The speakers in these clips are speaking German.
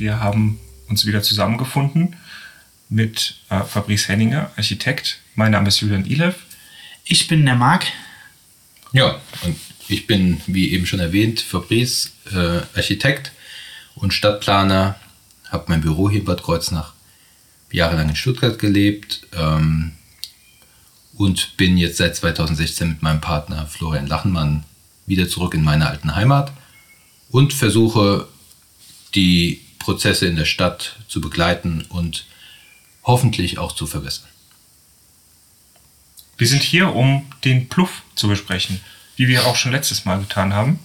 Wir haben uns wieder zusammengefunden mit äh, Fabrice Henninger, Architekt. Mein Name ist Julian Ilev. Ich bin der Marc. Ja, und ich bin, wie eben schon erwähnt, Fabrice, äh, Architekt und Stadtplaner. Habe mein Büro hier in Bad Kreuznach jahrelang in Stuttgart gelebt ähm, und bin jetzt seit 2016 mit meinem Partner Florian Lachenmann wieder zurück in meine alten Heimat und versuche die Prozesse in der Stadt zu begleiten und hoffentlich auch zu verbessern. Wir sind hier, um den Pluff zu besprechen, wie wir auch schon letztes Mal getan haben.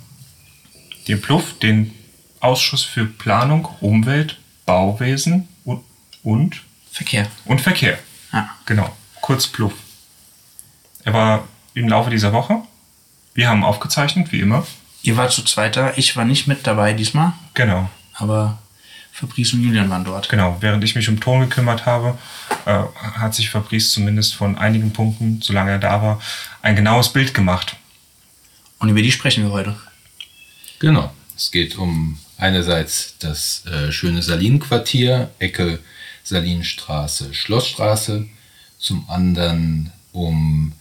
Den Pluff, den Ausschuss für Planung, Umwelt, Bauwesen und, und Verkehr. Und Verkehr. Ja. Genau. Kurz Pluff. Er war im Laufe dieser Woche. Wir haben aufgezeichnet, wie immer. Ihr wart zu zweiter. Ich war nicht mit dabei diesmal. Genau. Aber Fabrice und Julian waren dort. Genau. Während ich mich um Ton gekümmert habe, äh, hat sich Fabrice zumindest von einigen Punkten, solange er da war, ein genaues Bild gemacht. Und über die sprechen wir heute. Genau. Es geht um einerseits das äh, schöne Salinenquartier, Ecke Salinstraße, Schlossstraße, zum anderen um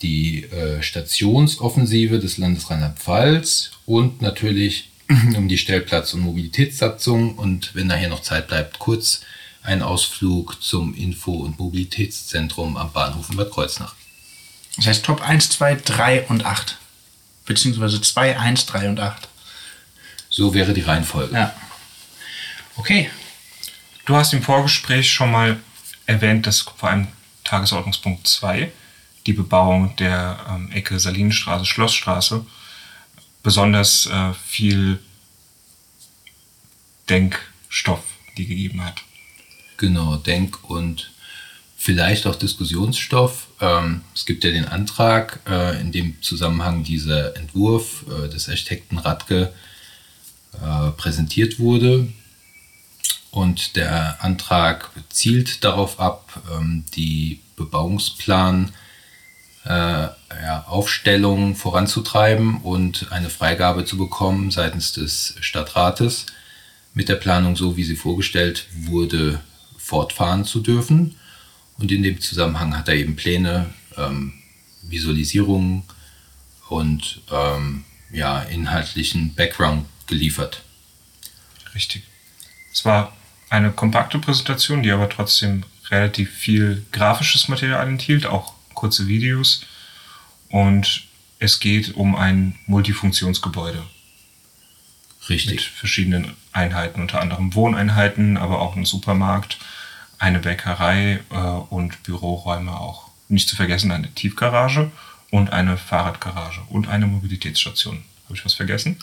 die äh, Stationsoffensive des Landes Rheinland-Pfalz und natürlich um die Stellplatz- und Mobilitätssatzung und wenn nachher noch Zeit bleibt, kurz ein Ausflug zum Info- und Mobilitätszentrum am Bahnhof in Bad Kreuznach. Das heißt Top 1, 2, 3 und 8. Beziehungsweise 2, 1, 3 und 8. So wäre die Reihenfolge. Ja. Okay, Du hast im Vorgespräch schon mal erwähnt, dass vor allem Tagesordnungspunkt 2, die Bebauung der ähm, Ecke Salinenstraße, Schlossstraße, besonders äh, viel Denkstoff die gegeben hat. Genau, Denk- und vielleicht auch Diskussionsstoff. Ähm, es gibt ja den Antrag, äh, in dem Zusammenhang dieser Entwurf äh, des Architekten Radke äh, präsentiert wurde. Und der Antrag zielt darauf ab, ähm, die Bebauungsplan äh, ja, Aufstellung voranzutreiben und eine Freigabe zu bekommen seitens des Stadtrates mit der Planung, so wie sie vorgestellt wurde, fortfahren zu dürfen. Und in dem Zusammenhang hat er eben Pläne, ähm, Visualisierungen und ähm, ja, inhaltlichen Background geliefert. Richtig. Es war eine kompakte Präsentation, die aber trotzdem relativ viel grafisches Material enthielt, auch kurze Videos. Und es geht um ein Multifunktionsgebäude. Richtig. Mit verschiedenen Einheiten, unter anderem Wohneinheiten, aber auch ein Supermarkt, eine Bäckerei äh, und Büroräume auch. Nicht zu vergessen eine Tiefgarage und eine Fahrradgarage und eine Mobilitätsstation. Habe ich was vergessen?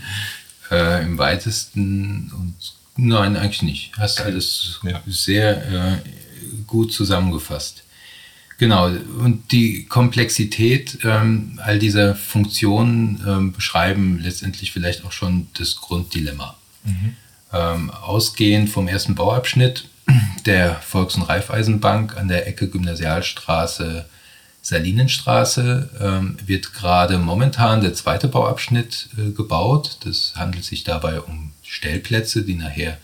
äh, Im weitesten und Nein, eigentlich nicht. Hast alles ja. sehr äh, gut zusammengefasst. Genau, und die Komplexität ähm, all dieser Funktionen ähm, beschreiben letztendlich vielleicht auch schon das Grunddilemma. Mhm. Ähm, ausgehend vom ersten Bauabschnitt der Volks- und Raiffeisenbank an der Ecke Gymnasialstraße, Salinenstraße ähm, wird gerade momentan der zweite Bauabschnitt äh, gebaut. Das handelt sich dabei um Stellplätze, die nachher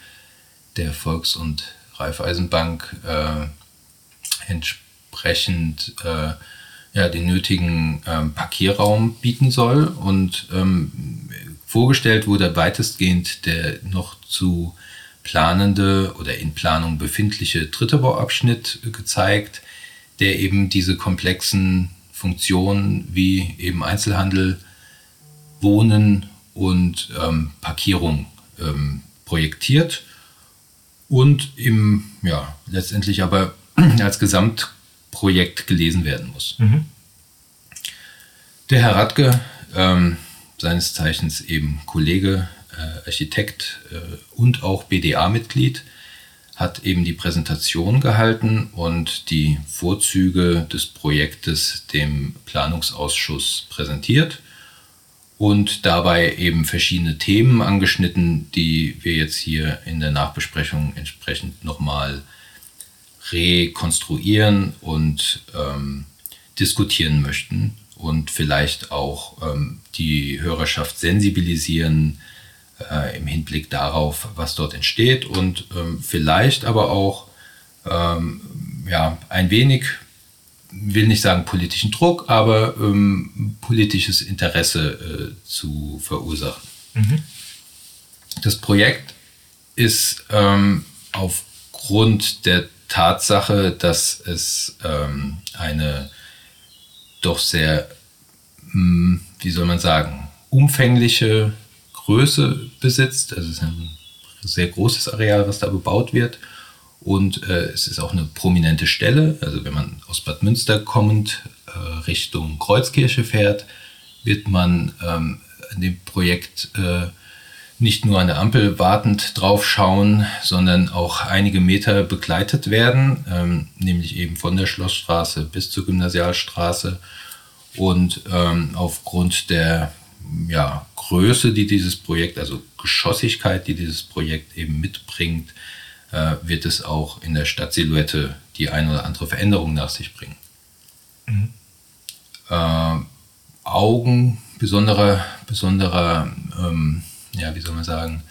der Volks- und Raiffeisenbank äh, entsprechend äh, ja, den nötigen ähm, Parkierraum bieten soll. Und ähm, vorgestellt wurde weitestgehend der noch zu planende oder in Planung befindliche dritte Bauabschnitt gezeigt, der eben diese komplexen Funktionen wie eben Einzelhandel, Wohnen und ähm, Parkierung ähm, projektiert und im, ja, letztendlich aber als Gesamtprojekt gelesen werden muss. Mhm. Der Herr Radke, ähm, seines Zeichens eben Kollege, äh, Architekt äh, und auch BDA-Mitglied, hat eben die Präsentation gehalten und die Vorzüge des Projektes dem Planungsausschuss präsentiert und dabei eben verschiedene Themen angeschnitten, die wir jetzt hier in der Nachbesprechung entsprechend nochmal rekonstruieren und ähm, diskutieren möchten und vielleicht auch ähm, die Hörerschaft sensibilisieren, äh, im Hinblick darauf, was dort entsteht und ähm, vielleicht aber auch ähm, ja, ein wenig, will nicht sagen politischen Druck, aber ähm, politisches Interesse äh, zu verursachen. Mhm. Das Projekt ist ähm, aufgrund der Tatsache, dass es ähm, eine doch sehr, mh, hm, wie soll man sagen, umfängliche Größe besitzt. Also es ist ein sehr großes Areal, was da bebaut wird. Und äh, es ist auch eine prominente Stelle. Also wenn man aus Bad Münster kommend äh, Richtung Kreuzkirche fährt, wird man ähm, in dem Projekt äh, nicht nur an der Ampel wartend drauf schauen, sondern auch einige Meter begleitet werden, ähm, nämlich eben von der Schlossstraße bis zur Gymnasialstraße. Und ähm, aufgrund der ja, Größe, die dieses Projekt, also Geschossigkeit, die dieses Projekt eben mitbringt, äh, wird es auch in der Stadtsilhouette die eine oder andere Veränderung nach sich bringen. Mhm. Äh, Augen, besonderer, besonderer ähm, ja, wie soll man sagen,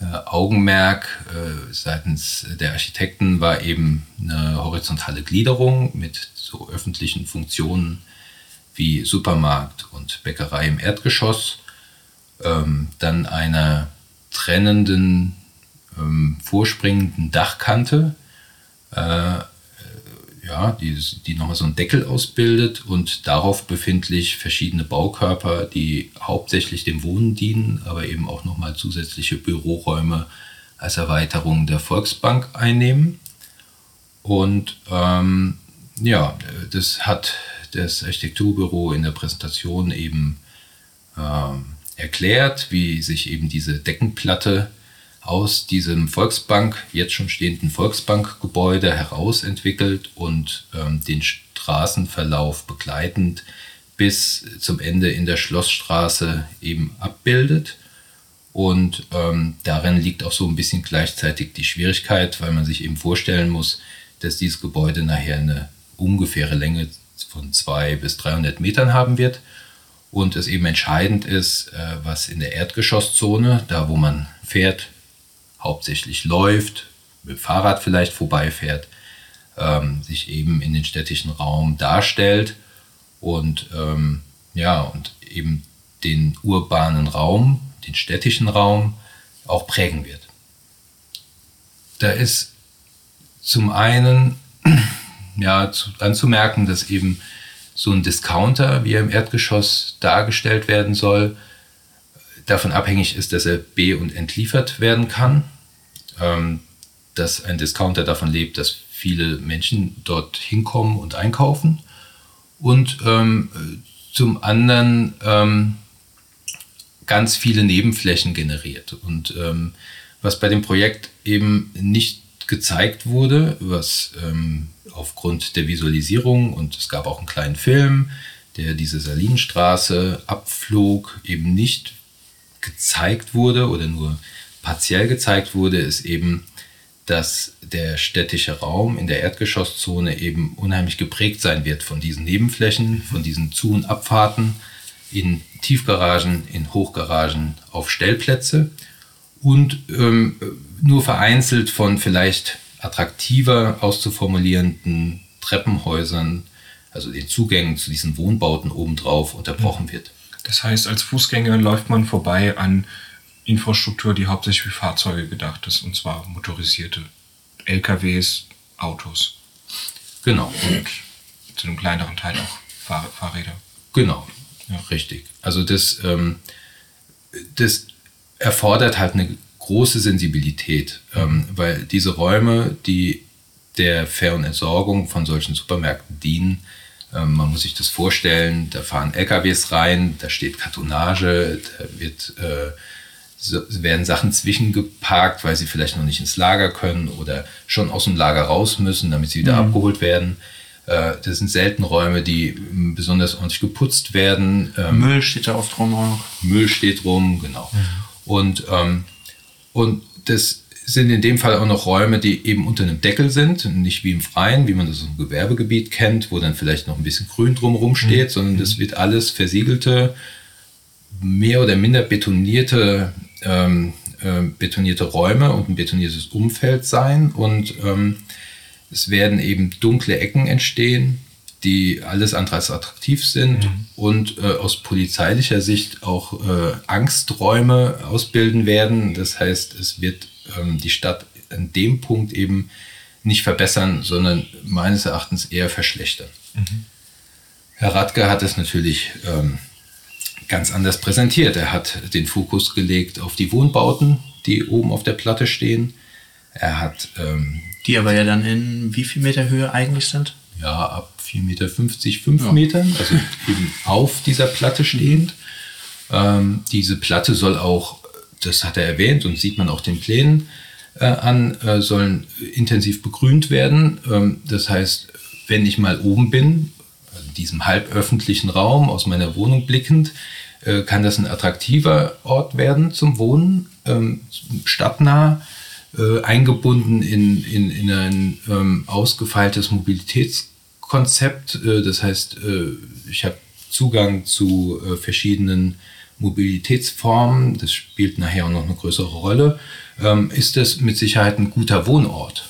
äh, Augenmerk äh, seitens der Architekten war eben eine horizontale Gliederung mit so öffentlichen Funktionen wie Supermarkt und Bäckerei im Erdgeschoss, ähm, dann einer trennenden, ähm, vorspringenden Dachkante, äh, ja, die, die nochmal so einen Deckel ausbildet und darauf befindlich verschiedene Baukörper, die hauptsächlich dem Wohnen dienen, aber eben auch nochmal zusätzliche Büroräume als Erweiterung der Volksbank einnehmen. Und ähm, ja, das hat das Architekturbüro in der Präsentation eben ähm, erklärt, wie sich eben diese Deckenplatte aus diesem Volksbank, jetzt schon stehenden Volksbankgebäude herausentwickelt und ähm, den Straßenverlauf begleitend bis zum Ende in der Schlossstraße eben abbildet. Und ähm, darin liegt auch so ein bisschen gleichzeitig die Schwierigkeit, weil man sich eben vorstellen muss, dass dieses Gebäude nachher eine ungefähre Länge von 200 bis 300 Metern haben wird. Und es eben entscheidend ist, äh, was in der Erdgeschosszone, da wo man fährt, hauptsächlich läuft, mit dem Fahrrad vielleicht vorbeifährt, ähm, sich eben in den städtischen Raum darstellt und ähm, ja, und eben den urbanen Raum, den städtischen Raum auch prägen wird. Da ist zum einen ja, zu, anzumerken, dass eben so ein Discounter, wie er im Erdgeschoss dargestellt werden soll, davon abhängig ist, dass er be- und entliefert werden kann ähm, dass ein Discounter davon lebt, dass viele Menschen dort hinkommen und einkaufen. Und ähm, zum anderen ähm, ganz viele Nebenflächen generiert. Und ähm, was bei dem Projekt eben nicht gezeigt wurde, was ähm, aufgrund der Visualisierung und es gab auch einen kleinen Film, der diese Salinenstraße abflog, eben nicht gezeigt wurde oder nur partiell gezeigt wurde, ist eben, dass der städtische Raum in der Erdgeschosszone eben unheimlich geprägt sein wird von diesen Nebenflächen, von diesen Zu- und Abfahrten in Tiefgaragen, in Hochgaragen, auf Stellplätze und ähm, nur vereinzelt von vielleicht attraktiver auszuformulierenden Treppenhäusern, also den Zugängen zu diesen Wohnbauten obendrauf unterbrochen wird. Das heißt, als Fußgänger läuft man vorbei an Infrastruktur, die hauptsächlich für Fahrzeuge gedacht ist, und zwar motorisierte LKWs, Autos. Genau. Und zu einem kleineren Teil auch Fahr Fahrräder. Genau, ja. richtig. Also das, ähm, das erfordert halt eine große Sensibilität, ähm, weil diese Räume, die der fairen Entsorgung von solchen Supermärkten dienen, ähm, man muss sich das vorstellen, da fahren LKWs rein, da steht Kartonage, da wird äh, so, werden Sachen zwischengeparkt, weil sie vielleicht noch nicht ins Lager können oder schon aus dem Lager raus müssen, damit sie wieder mhm. abgeholt werden. Äh, das sind selten Räume, die ähm, besonders ordentlich geputzt werden. Ähm, Müll steht da oft rum. Müll steht rum, genau. Mhm. Und, ähm, und das sind in dem Fall auch noch Räume, die eben unter einem Deckel sind, nicht wie im Freien, wie man das im Gewerbegebiet kennt, wo dann vielleicht noch ein bisschen Grün drumherum steht, mhm. sondern das wird alles versiegelte, mehr oder minder betonierte ähm, äh, betonierte Räume und ein betoniertes Umfeld sein und ähm, es werden eben dunkle Ecken entstehen, die alles andere als attraktiv sind mhm. und äh, aus polizeilicher Sicht auch äh, Angsträume ausbilden werden. Das heißt, es wird ähm, die Stadt an dem Punkt eben nicht verbessern, sondern meines Erachtens eher verschlechtern. Mhm. Herr Radke hat es natürlich ähm, ganz anders präsentiert. Er hat den Fokus gelegt auf die Wohnbauten, die oben auf der Platte stehen. Er hat. Ähm, die aber ja dann in wie viel Meter Höhe eigentlich sind? Ja, ab 4,50 Meter, 5 ja. Metern, also eben auf dieser Platte stehend. Ähm, diese Platte soll auch, das hat er erwähnt und sieht man auch den Plänen äh, an, äh, sollen intensiv begrünt werden. Ähm, das heißt, wenn ich mal oben bin, in diesem halböffentlichen Raum aus meiner Wohnung blickend, äh, kann das ein attraktiver Ort werden zum Wohnen, ähm, stadtnah, äh, eingebunden in, in, in ein ähm, ausgefeiltes Mobilitätskonzept. Äh, das heißt, äh, ich habe Zugang zu verschiedenen Mobilitätsformen, das spielt nachher auch noch eine größere Rolle, ähm, ist es mit Sicherheit ein guter Wohnort.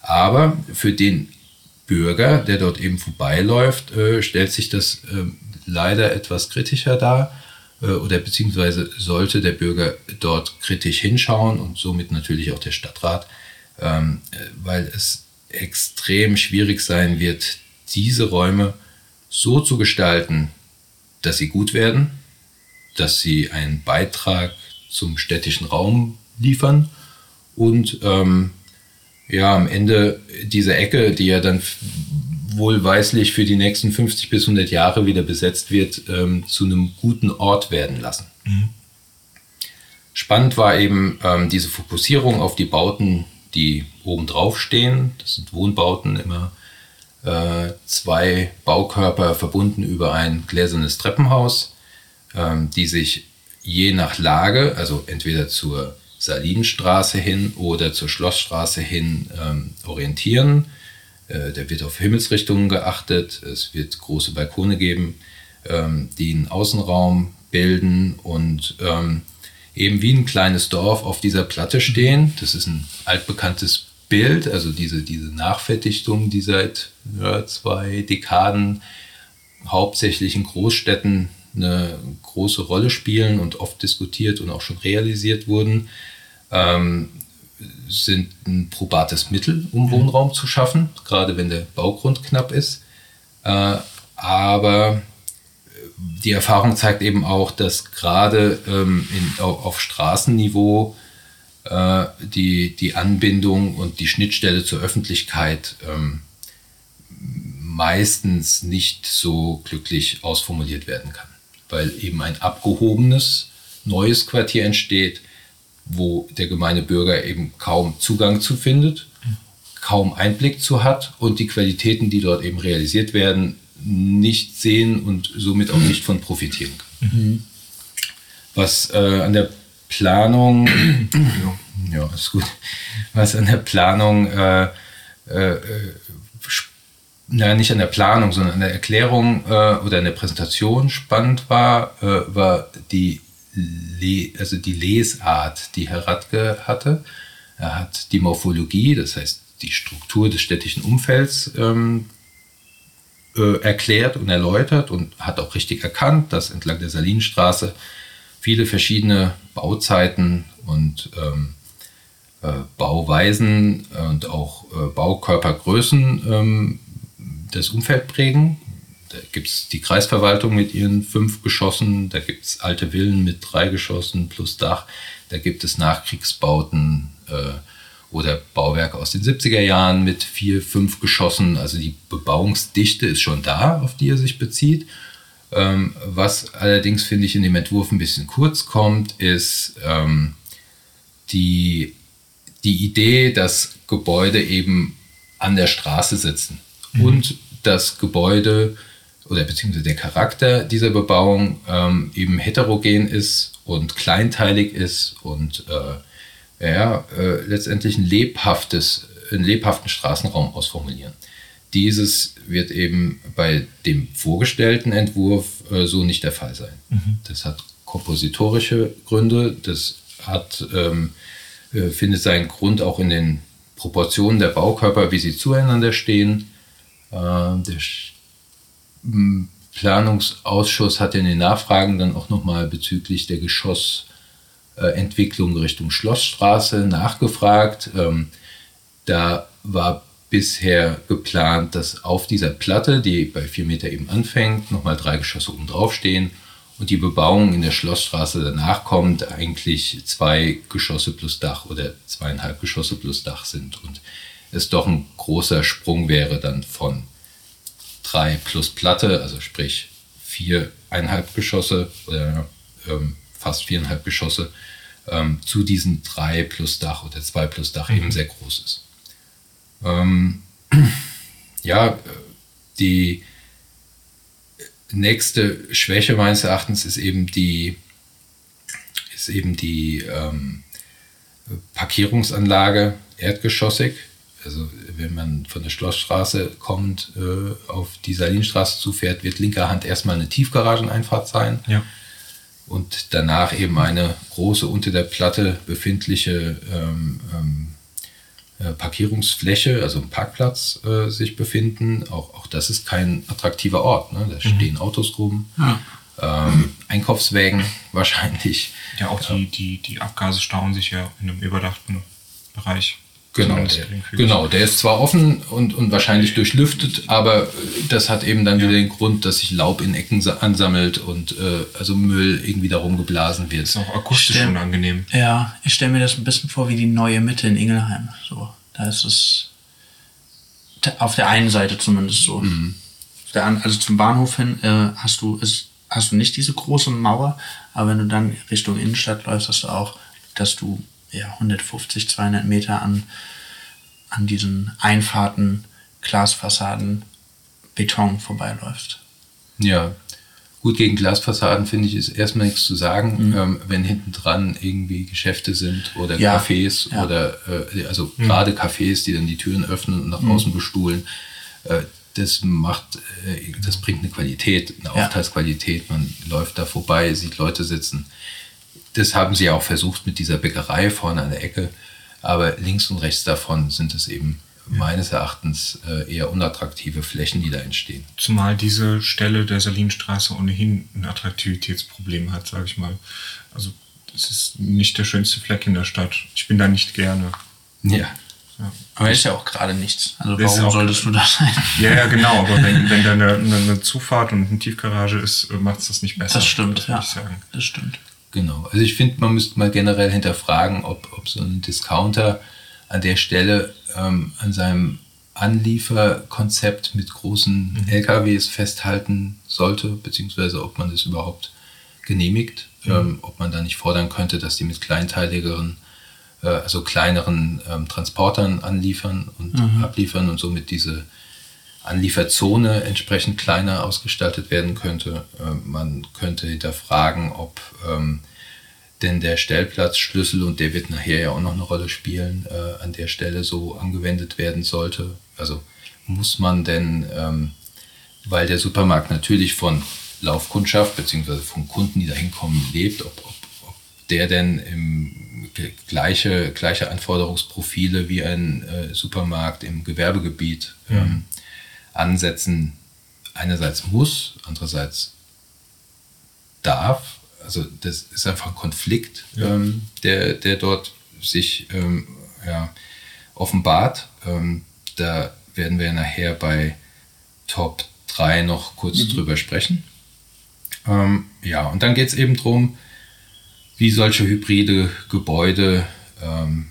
Aber für den Bürger, der dort eben vorbeiläuft, äh, stellt sich das äh, leider etwas kritischer dar äh, oder beziehungsweise sollte der Bürger dort kritisch hinschauen und somit natürlich auch der Stadtrat, ähm, äh, weil es extrem schwierig sein wird, diese Räume so zu gestalten, dass sie gut werden, dass sie einen Beitrag zum städtischen Raum liefern und ähm, ja, am Ende diese Ecke, die ja dann wohlweislich für die nächsten 50 bis 100 Jahre wieder besetzt wird, ähm, zu einem guten Ort werden lassen. Mhm. Spannend war eben ähm, diese Fokussierung auf die Bauten, die oben drauf stehen. Das sind Wohnbauten, immer äh, zwei Baukörper verbunden über ein gläsernes Treppenhaus, ähm, die sich je nach Lage, also entweder zur Salinstraße hin oder zur Schlossstraße hin ähm, orientieren. Äh, da wird auf Himmelsrichtungen geachtet. Es wird große Balkone geben, ähm, die einen Außenraum bilden und ähm, eben wie ein kleines Dorf auf dieser Platte stehen. Das ist ein altbekanntes Bild, also diese, diese Nachverdichtung, die seit ja, zwei Dekaden hauptsächlich in Großstädten eine große Rolle spielen und oft diskutiert und auch schon realisiert wurden, ähm, sind ein probates Mittel, um mhm. Wohnraum zu schaffen, gerade wenn der Baugrund knapp ist. Äh, aber die Erfahrung zeigt eben auch, dass gerade ähm, in, auf, auf, Straßenniveau äh, die, die Anbindung und die Schnittstelle zur Öffentlichkeit ähm, meistens nicht so glücklich ausformuliert werden kann weil eben ein abgehobenes neues Quartier entsteht, wo der gemeine Bürger eben kaum Zugang zu findet, kaum Einblick zu hat und die Qualitäten, die dort eben realisiert werden, nicht sehen und somit auch nicht von profitieren kann. Mhm. Was äh, an der Planung, ja, ist gut, was an der Planung äh, äh, naja, nicht an der Planung, sondern an der Erklärung äh, oder an der Präsentation spannend war, äh, war die, Le also die Lesart, die Herr Radke hatte. Er hat die Morphologie, das heißt die Struktur des städtischen Umfelds ähm, äh, erklärt und erläutert und hat auch richtig erkannt, dass entlang der Salinstraße viele verschiedene Bauzeiten und ähm, äh, Bauweisen und auch äh, Baukörpergrößen ähm, das Umfeld prägen. Da gibt es die Kreisverwaltung mit ihren fünf Geschossen, da gibt es alte Villen mit drei Geschossen plus Dach, da gibt es Nachkriegsbauten äh, oder Bauwerke aus den 70er Jahren mit vier, fünf Geschossen. Also die Bebauungsdichte ist schon da, auf die er sich bezieht. Ähm, was allerdings, finde ich, in dem Entwurf ein bisschen kurz kommt, ist ähm, die, die Idee, dass Gebäude eben an der Straße sitzen mhm. und das Gebäude oder beziehungsweise der Charakter dieser Bebauung ähm, eben heterogen ist und kleinteilig ist und äh, ja, äh, letztendlich ein lebhaftes, einen lebhaften Straßenraum ausformulieren. Dieses wird eben bei dem vorgestellten Entwurf äh, so nicht der Fall sein. Mhm. Das hat kompositorische Gründe. Das hat, ähm, äh, findet seinen Grund auch in den Proportionen der Baukörper, wie sie zueinander stehen. Äh, der Planungsausschuss hat in den Nachfragen dann auch nochmal bezüglich der Geschossentwicklung Richtung Schlossstraße nachgefragt. Ähm, da war bisher geplant, dass auf dieser Platte, die bei 4 Meter eben anfängt, nochmal drei Geschosse oben drauf stehen und die Bebauung in der Schlossstraße danach kommt, eigentlich zwei Geschosse plus Dach oder zweieinhalb Geschosse plus Dach sind und es doch ein großer Sprung wäre dann von drei plus Platte, also sprich viereinhalb Geschosse oder ähm, fast viereinhalb Geschosse ähm, zu diesen drei plus Dach oder zwei plus Dach mhm. eben sehr groß ist. Ähm, ja, die nächste Schwäche meines Erachtens ist eben die, ist eben die ähm, Parkierungsanlage erdgeschossig. Also wenn man von der Schlossstraße kommt, äh, auf die Salinstraße zufährt, wird linker Hand erstmal eine Tiefgarageneinfahrt sein. Ja. Und danach eben eine große unter der Platte befindliche ähm, ähm, äh, Parkierungsfläche, also ein Parkplatz äh, sich befinden. Auch, auch das ist kein attraktiver Ort. Ne? Da mhm. stehen Autos rum, ja. ähm, Einkaufswägen wahrscheinlich. Ja, auch die, die, die Abgase stauen sich ja in einem überdachten Bereich. Genau, der, genau, der ist zwar offen und, und wahrscheinlich durchlüftet, aber das hat eben dann ja. wieder den Grund, dass sich Laub in Ecken ansammelt und äh, also Müll irgendwie darum geblasen wird. Das ist auch akustisch stell, unangenehm. Ja, ich stelle mir das ein bisschen vor wie die neue Mitte in Ingelheim. So, da ist es auf der einen Seite zumindest so. Mhm. Der, also zum Bahnhof hin äh, hast du ist, hast du nicht diese große Mauer, aber wenn du dann Richtung Innenstadt läufst, hast du auch, dass du ja, 150, 200 Meter an, an diesen Einfahrten, Glasfassaden, Beton vorbeiläufst. Ja, gut gegen Glasfassaden finde ich ist erstmal nichts zu sagen, mhm. ähm, wenn hinten dran irgendwie Geschäfte sind oder ja. Cafés ja. oder äh, also mhm. gerade Cafés, die dann die Türen öffnen und nach mhm. außen bestuhlen. Äh, das macht, äh, das bringt eine Qualität, eine ja. Aufenthaltsqualität. Man läuft da vorbei, sieht Leute sitzen das haben sie auch versucht mit dieser Bäckerei vorne an der Ecke. Aber links und rechts davon sind es eben meines Erachtens äh, eher unattraktive Flächen, die da entstehen. Zumal diese Stelle der Salinstraße ohnehin ein Attraktivitätsproblem hat, sage ich mal. Also es ist nicht der schönste Fleck in der Stadt. Ich bin da nicht gerne. Ja. Ja. Aber ist ja auch gerade nichts. Also warum solltest du da sein? Ja, ja, genau. Aber wenn, wenn da eine, eine Zufahrt und eine Tiefgarage ist, macht es das nicht besser. Das stimmt, ja. Das stimmt. Genau. Also ich finde, man müsste mal generell hinterfragen, ob, ob so ein Discounter an der Stelle ähm, an seinem Anlieferkonzept mit großen mhm. LKWs festhalten sollte, beziehungsweise ob man das überhaupt genehmigt, mhm. ähm, ob man da nicht fordern könnte, dass die mit kleinteiligeren, äh, also kleineren ähm, Transportern anliefern und mhm. abliefern und somit diese Anlieferzone entsprechend kleiner ausgestaltet werden könnte. Ähm, man könnte hinterfragen, ob ähm, denn der Stellplatzschlüssel, und der wird nachher ja auch noch eine Rolle spielen, äh, an der Stelle so angewendet werden sollte. Also muss man denn, ähm, weil der Supermarkt natürlich von Laufkundschaft bzw. von Kunden, die da hinkommen, lebt, ob, ob, ob der denn im gleiche, gleiche Anforderungsprofile wie ein äh, Supermarkt im Gewerbegebiet ähm, ansetzen, einerseits muss, andererseits darf. Also das ist einfach ein Konflikt, ja. ähm, der, der dort sich ähm, ja, offenbart. Ähm, da werden wir nachher bei Top 3 noch kurz mhm. drüber sprechen. Ähm, ja, und dann geht es eben darum, wie solche hybride Gebäude, ähm,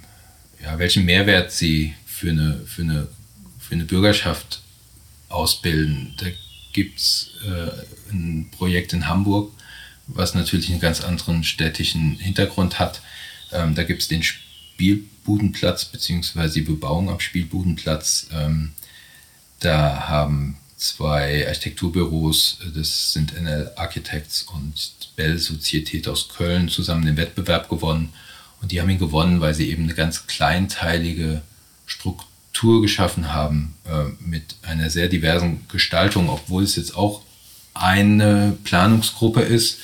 ja, welchen Mehrwert sie für eine, für eine, für eine Bürgerschaft ausbilden. Da gibt es äh, ein Projekt in Hamburg, was natürlich einen ganz anderen städtischen Hintergrund hat. Ähm, da gibt es den Spielbudenplatz bzw. die Bebauung am Spielbudenplatz. Ähm, da haben zwei Architekturbüros, das sind NL Architects und Bell Sozietät aus Köln, zusammen den Wettbewerb gewonnen. Und die haben ihn gewonnen, weil sie eben eine ganz kleinteilige Struktur Struktur geschaffen haben äh, mit einer sehr diversen Gestaltung, obwohl es jetzt auch eine Planungsgruppe ist,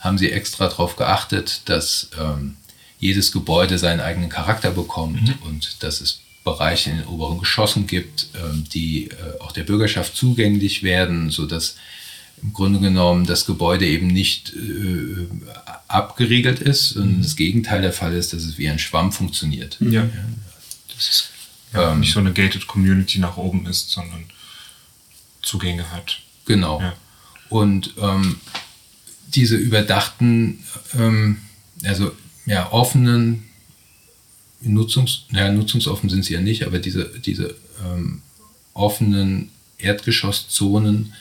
haben sie extra darauf geachtet, dass ähm, jedes Gebäude seinen eigenen Charakter bekommt mhm. und dass es Bereiche in den oberen Geschossen gibt, ähm, die äh, auch der Bürgerschaft zugänglich werden, sodass im Grunde genommen das Gebäude eben nicht äh, abgeriegelt ist, sondern mhm. das Gegenteil der Fall ist, dass es wie ein Schwamm funktioniert. Ja. ja. Das ist ja, ähm, nicht so eine gated Community nach oben ist, sondern Zugänge hat. Genau. Ja. Und ähm, diese überdachten, ähm, also ja, offenen, Nutzungs, naja, nutzungsoffen sind sie ja nicht, aber diese, diese ähm, offenen Erdgeschosszonen,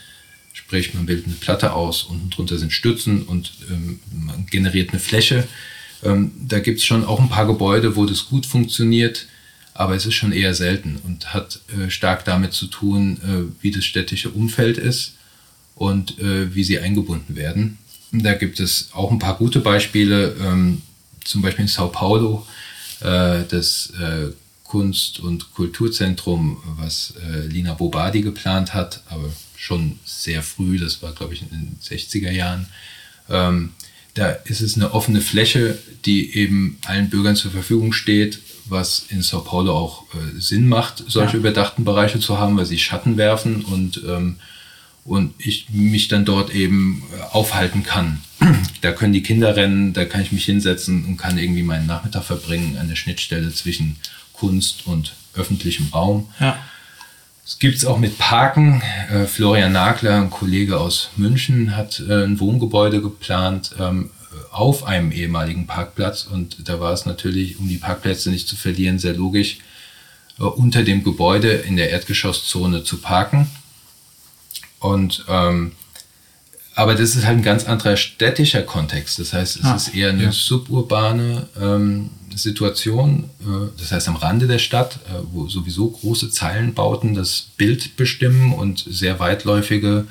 sprich man bildet eine Platte aus, unten drunter sind Stützen und ähm, man generiert eine Fläche. Ähm, da gibt es schon auch ein paar Gebäude, wo das gut funktioniert, aber es ist schon eher selten und hat äh, stark damit zu tun, äh, wie das städtische Umfeld ist und äh, wie sie eingebunden werden. Da gibt es auch ein paar gute Beispiele, ähm, zum Beispiel in Sao Paulo, äh, das äh, Kunst- und Kulturzentrum, was äh, Lina Bobadi geplant hat, aber schon sehr früh, das war glaube ich in den 60er Jahren. Ähm, da ist es eine offene Fläche, die eben allen Bürgern zur Verfügung steht, was in Sao Paulo auch äh, Sinn macht, solche ja. überdachten Bereiche zu haben, weil sie Schatten werfen und ähm, und ich mich dann dort eben äh, aufhalten kann. Da können die Kinder rennen, da kann ich mich hinsetzen und kann irgendwie meinen Nachmittag verbringen an der Schnittstelle zwischen Kunst und öffentlichem Raum. Ja. Es gibt es auch mit Parken. Äh, Florian Nagler, ein Kollege aus München, hat äh, ein Wohngebäude geplant ähm, auf einem ehemaligen Parkplatz. Und da war es natürlich, um die Parkplätze nicht zu verlieren, sehr logisch, unter dem Gebäude in der Erdgeschosszone zu parken und ähm, aber das ist halt ein ganz anderer städtischer Kontext. Das heißt, es ah, ist eher eine ja. suburbane ähm, Situation, äh, das heißt am Rande der Stadt, äh, wo sowieso große Zeilenbauten das Bild bestimmen und sehr weitläufige,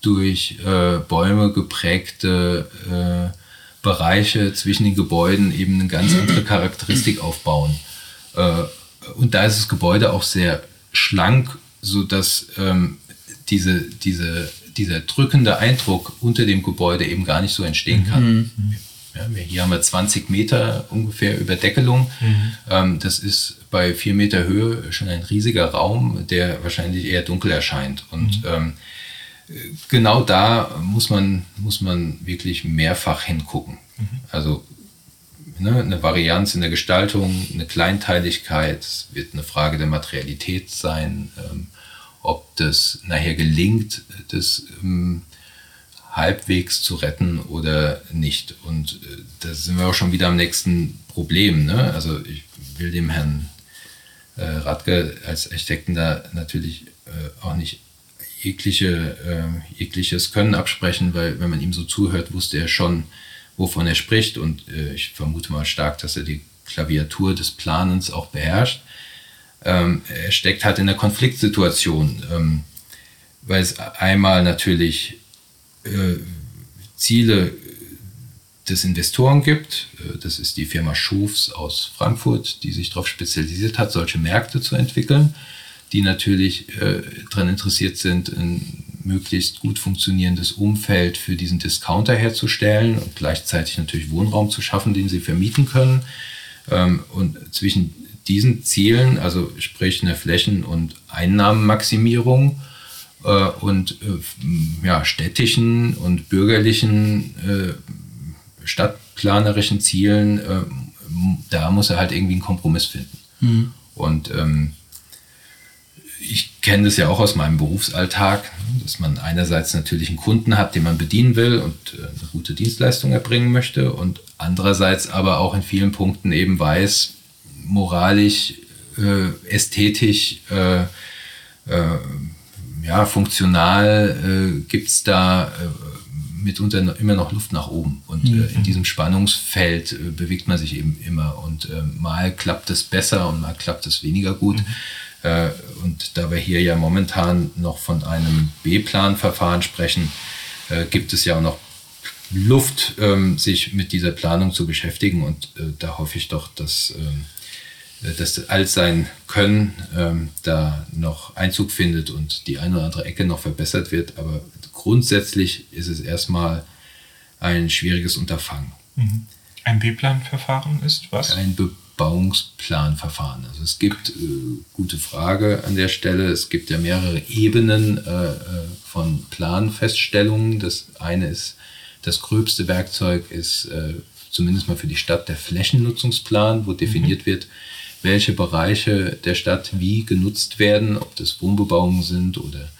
durch äh, Bäume geprägte äh, Bereiche zwischen den Gebäuden eben eine ganz andere Charakteristik aufbauen. Äh, und da ist das Gebäude auch sehr schlank, sodass ähm, diese, diese, dieser drückende Eindruck unter dem Gebäude eben gar nicht so entstehen kann. Mhm. Ja, hier haben wir 20 Meter ungefähr Überdeckelung. Mhm. Ähm, das ist bei vier Meter Höhe schon ein riesiger Raum, der wahrscheinlich eher dunkel erscheint. Und mhm. ähm, genau da muss man, muss man wirklich mehrfach hingucken. Mhm. Also ne, eine Varianz in der Gestaltung, eine Kleinteiligkeit, es wird eine Frage der Materialität sein. Ähm, ob das nachher gelingt, das ähm, halbwegs zu retten oder nicht. Und äh, da sind wir auch schon wieder am nächsten Problem. Ne? Also ich will dem Herrn äh, Radke als Architekten da natürlich äh, auch nicht jegliche, äh, jegliches Können absprechen, weil wenn man ihm so zuhört, wusste er schon, wovon er spricht. Und äh, ich vermute mal stark, dass er die Klaviatur des Planens auch beherrscht ähm, er steckt halt in der Konfliktsituation, ähm, weil es einmal natürlich äh, Ziele des Investoren gibt. Äh, das ist die Firma Schufs aus Frankfurt, die sich darauf spezialisiert hat, solche Märkte zu entwickeln, die natürlich äh, daran interessiert sind, ein möglichst gut funktionierendes Umfeld für diesen Discounter herzustellen und gleichzeitig natürlich Wohnraum zu schaffen, den sie vermieten können. Ähm, und zwischen diesen Zielen, also sprich eine Flächen- und Einnahmenmaximierung äh, und äh, ja, städtischen und bürgerlichen äh, stadtplanerischen Zielen, äh, da muss er halt irgendwie einen Kompromiss finden. Mhm. Und ähm, ich kenne das ja auch aus meinem Berufsalltag, dass man einerseits natürlich einen Kunden hat, den man bedienen will und äh, eine gute Dienstleistung erbringen möchte und andererseits aber auch in vielen Punkten eben weiß, moralisch, äh, ästhetisch, äh, äh, ja, funktional äh, gibt es da äh, mitunter immer noch Luft nach oben. Und mhm. in diesem Spannungsfeld äh, bewegt man sich eben immer. Und mal klappt es besser und mal klappt es weniger gut. Mhm. Und da wir hier ja momentan noch von einem B-Plan-Verfahren sprechen, gibt es ja auch noch Luft, ähm, sich mit dieser Planung zu beschäftigen. Und äh, da hoffe ich doch, dass ähm, äh, dass all sein Können ähm, da noch Einzug findet und die eine oder andere Ecke noch verbessert wird. Aber grundsätzlich ist es erstmal ein schwieriges Unterfangen. Mhm. Ein B-Plan-Verfahren ist was? Ein Bebauungsplanverfahren. Also es gibt, äh, gute Frage an der Stelle, es gibt ja mehrere Ebenen äh, äh, von Planfeststellungen. Das eine ist, das gröbste Werkzeug ist äh, zumindest mal für die Stadt der Flächennutzungsplan, wo definiert mhm. wird, welche Bereiche der Stadt wie genutzt werden, ob das Wohnbebauungen sind oder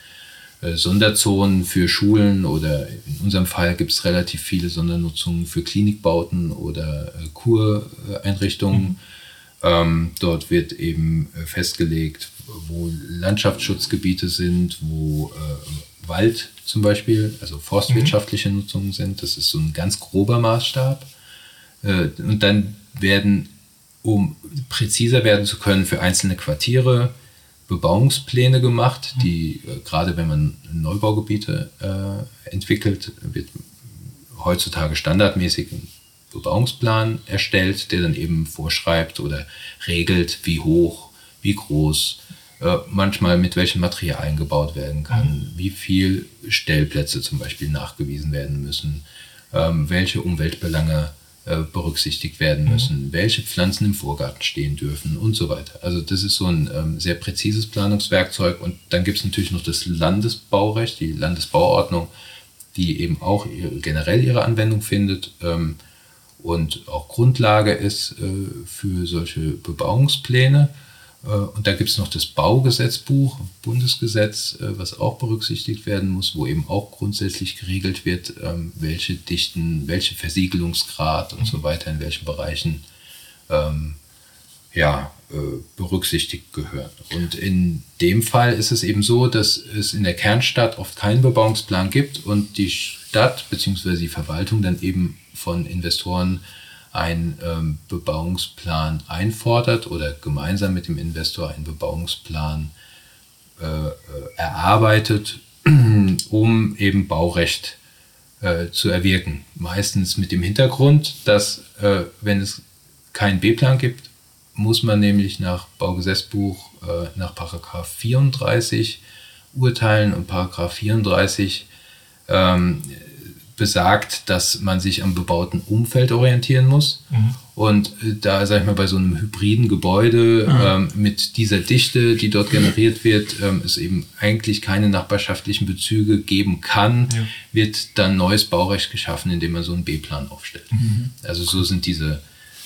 Sonderzonen für Schulen oder in unserem Fall gibt es relativ viele Sondernutzungen für Klinikbauten oder äh, Kureinrichtungen. Mhm. Ähm, dort wird eben äh, festgelegt, wo Landschaftsschutzgebiete sind, wo äh, Wald zum Beispiel, also forstwirtschaftliche mhm. Nutzungen sind. Das ist so ein ganz grober Maßstab. Äh, und dann werden, um präziser werden zu können für einzelne Quartiere, Bebauungspläne gemacht, mhm. die äh, gerade wenn man Neubaugebiete äh, entwickelt, wird heutzutage standardmäßig ein Bebauungsplan erstellt, der dann eben vorschreibt oder regelt, wie hoch, wie groß, äh, manchmal mit welchen Materialien gebaut werden kann, mhm. wie viel Stellplätze zum Beispiel nachgewiesen werden müssen, ähm, welche Umweltbelange berücksichtigt werden mhm. müssen, mhm. welche Pflanzen im Vorgarten stehen dürfen und so weiter. Also das ist so ein ähm, sehr präzises Planungswerkzeug und dann gibt es natürlich noch das Landesbaurecht, die Landesbauordnung, die eben auch generell ihre Anwendung findet ähm, und auch Grundlage ist äh, für solche Bebauungspläne. Äh, und da gibt es noch das Baugesetzbuch, Bundesgesetz, äh, was auch berücksichtigt werden muss, wo eben auch grundsätzlich geregelt wird, ähm, welche Dichten, welche Versiegelungsgrad und so weiter in welchen Bereichen ähm, ja, äh, berücksichtigt gehören. Und in dem Fall ist es eben so, dass es in der Kernstadt oft keinen Bebauungsplan gibt und die Stadt bzw. die Verwaltung dann eben von Investoren einen ähm, Bebauungsplan einfordert oder gemeinsam mit dem Investor einen Bebauungsplan äh, äh erarbeitet, um eben Baurecht äh, zu erwirken. Meistens mit dem Hintergrund, dass äh, wenn es keinen B-Plan gibt, muss man nämlich nach Baugesetzbuch äh, nach Paragraph 34 urteilen und Paragraph 34 ähm, besagt, dass man sich am bebauten Umfeld orientieren muss. Mhm. Und äh, da, sag ich mal, bei so einem hybriden Gebäude mhm. ähm, mit dieser Dichte, die dort generiert wird, ähm, es eben eigentlich keine nachbarschaftlichen Bezüge geben kann, ja. wird dann neues Baurecht geschaffen, indem man so einen B-Plan aufstellt. Mhm. Also so sind diese,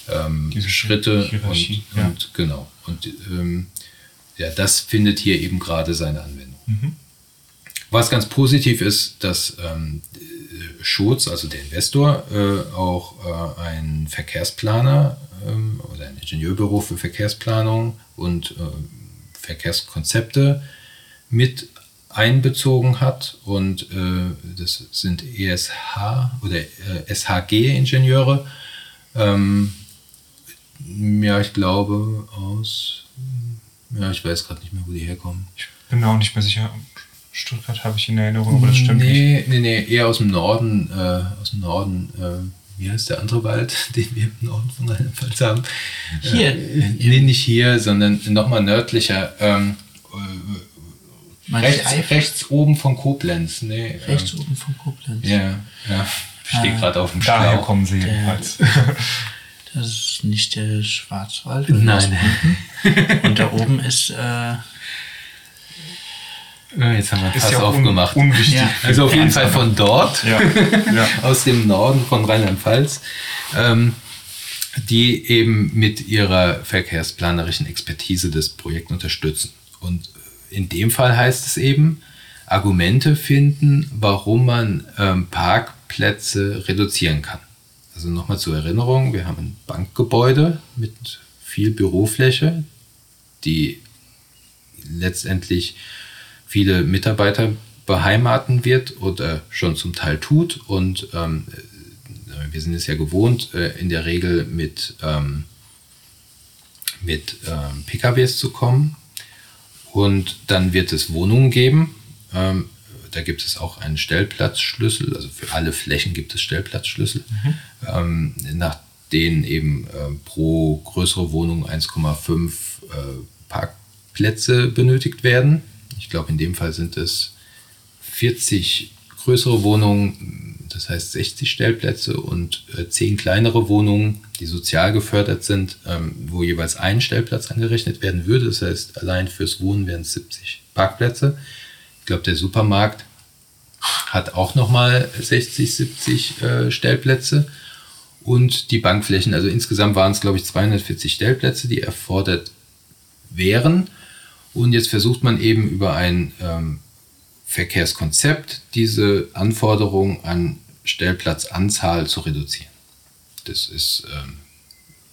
ähm, diese Schritte und, ja. und, genau. Und ähm, ja, das findet hier eben gerade seine Anwendung. Mhm. Was ganz positiv ist, dass ähm, Schutz, also der Investor, äh, auch äh, einen Verkehrsplaner ähm, oder ein Ingenieurbüro für Verkehrsplanung und äh, Verkehrskonzepte mit einbezogen hat. Und äh, das sind ESH oder äh, SHG-Ingenieure. Ähm, ja, ich glaube aus, ja, ich weiß gerade nicht mehr, wo die herkommen. Ich bin mir auch nicht mehr sicher, Stuttgart habe ich in Erinnerung, aber das stimmt nee, nicht. Nee, nee, eher aus dem Norden, äh, aus dem Norden, äh, wie heißt der andere Wald, den wir im Norden von Rheinland-Pfalz haben? Hier? Äh, nee, nicht hier, sondern nochmal nördlicher. Ähm, äh, rechts, rechts, oben von Koblenz. Nee, rechts oben von Koblenz. Ja, ja. Steht ah, gerade auf dem Daher Schlauch. kommen sie jedenfalls. Das ist nicht der Schwarzwald. Nein. Und da oben ist äh, Jetzt haben wir Fass ja aufgemacht. Un unwichtig. Ja. Also auf jeden Fall von dort. Ja. aus dem Norden von Rheinland-Pfalz, ähm, die eben mit ihrer verkehrsplanerischen Expertise das Projekt unterstützen. Und in dem Fall heißt es eben, Argumente finden, warum man ähm, Parkplätze reduzieren kann. Also nochmal zur Erinnerung, wir haben ein Bankgebäude mit viel Bürofläche, die letztendlich viele Mitarbeiter beheimaten wird oder schon zum Teil tut. Und ähm, äh, wir sind es ja gewohnt, äh, in der Regel mit, ähm, mit ähm, PKWs zu kommen. Und dann wird es Wohnungen geben. Ähm, da gibt es auch einen Stellplatzschlüssel, also für alle Flächen gibt es Stellplatzschlüssel, mhm. Ähm, nach denen eben äh, pro größere Wohnung 1,5 äh, Parkplätze benötigt werden. Glaube, in dem Fall sind es 40 größere Wohnungen. das heißt 60 Stellplätze und äh, 10 kleinere Wohnungen, die sozial gefördert sind, ähm, wo jeweils ein Stellplatz angerechnet werden würde. Das heißt, allein fürs Wohnen wären es 70 Parkplätze. Ich glaube, der Supermarkt hat auch nochmal 60, 70 äh, Stellplätze und die Bankflächen. Also insgesamt waren es, glaube ich, 240 Stellplätze, die erfordert wären. Und jetzt versucht man eben über ein ähm, Verkehrskonzept diese Anforderung an Stellplatzanzahl zu reduzieren. Das ist ähm,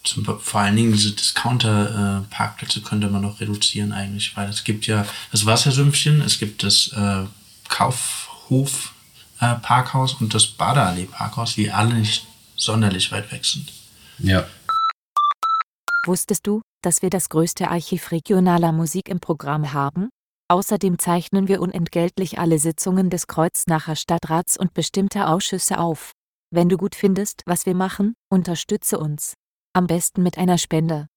Zum, vor allen Dingen diese Discounter-Parkplätze äh, könnte man noch reduzieren eigentlich, weil es gibt ja das Wassersümpfchen, es gibt das äh, Kaufhof-Parkhaus und das Badeallee-Parkhaus, die alle nicht sonderlich weit weg sind. ja Wusstest du, dass wir das größte Archiv regionaler Musik im Programm haben? Außerdem zeichnen wir unentgeltlich alle Sitzungen des Kreuznacher Stadtrats und bestimmter Ausschüsse auf. Wenn du gut findest, was wir machen, unterstütze uns. Am besten mit einer Spende.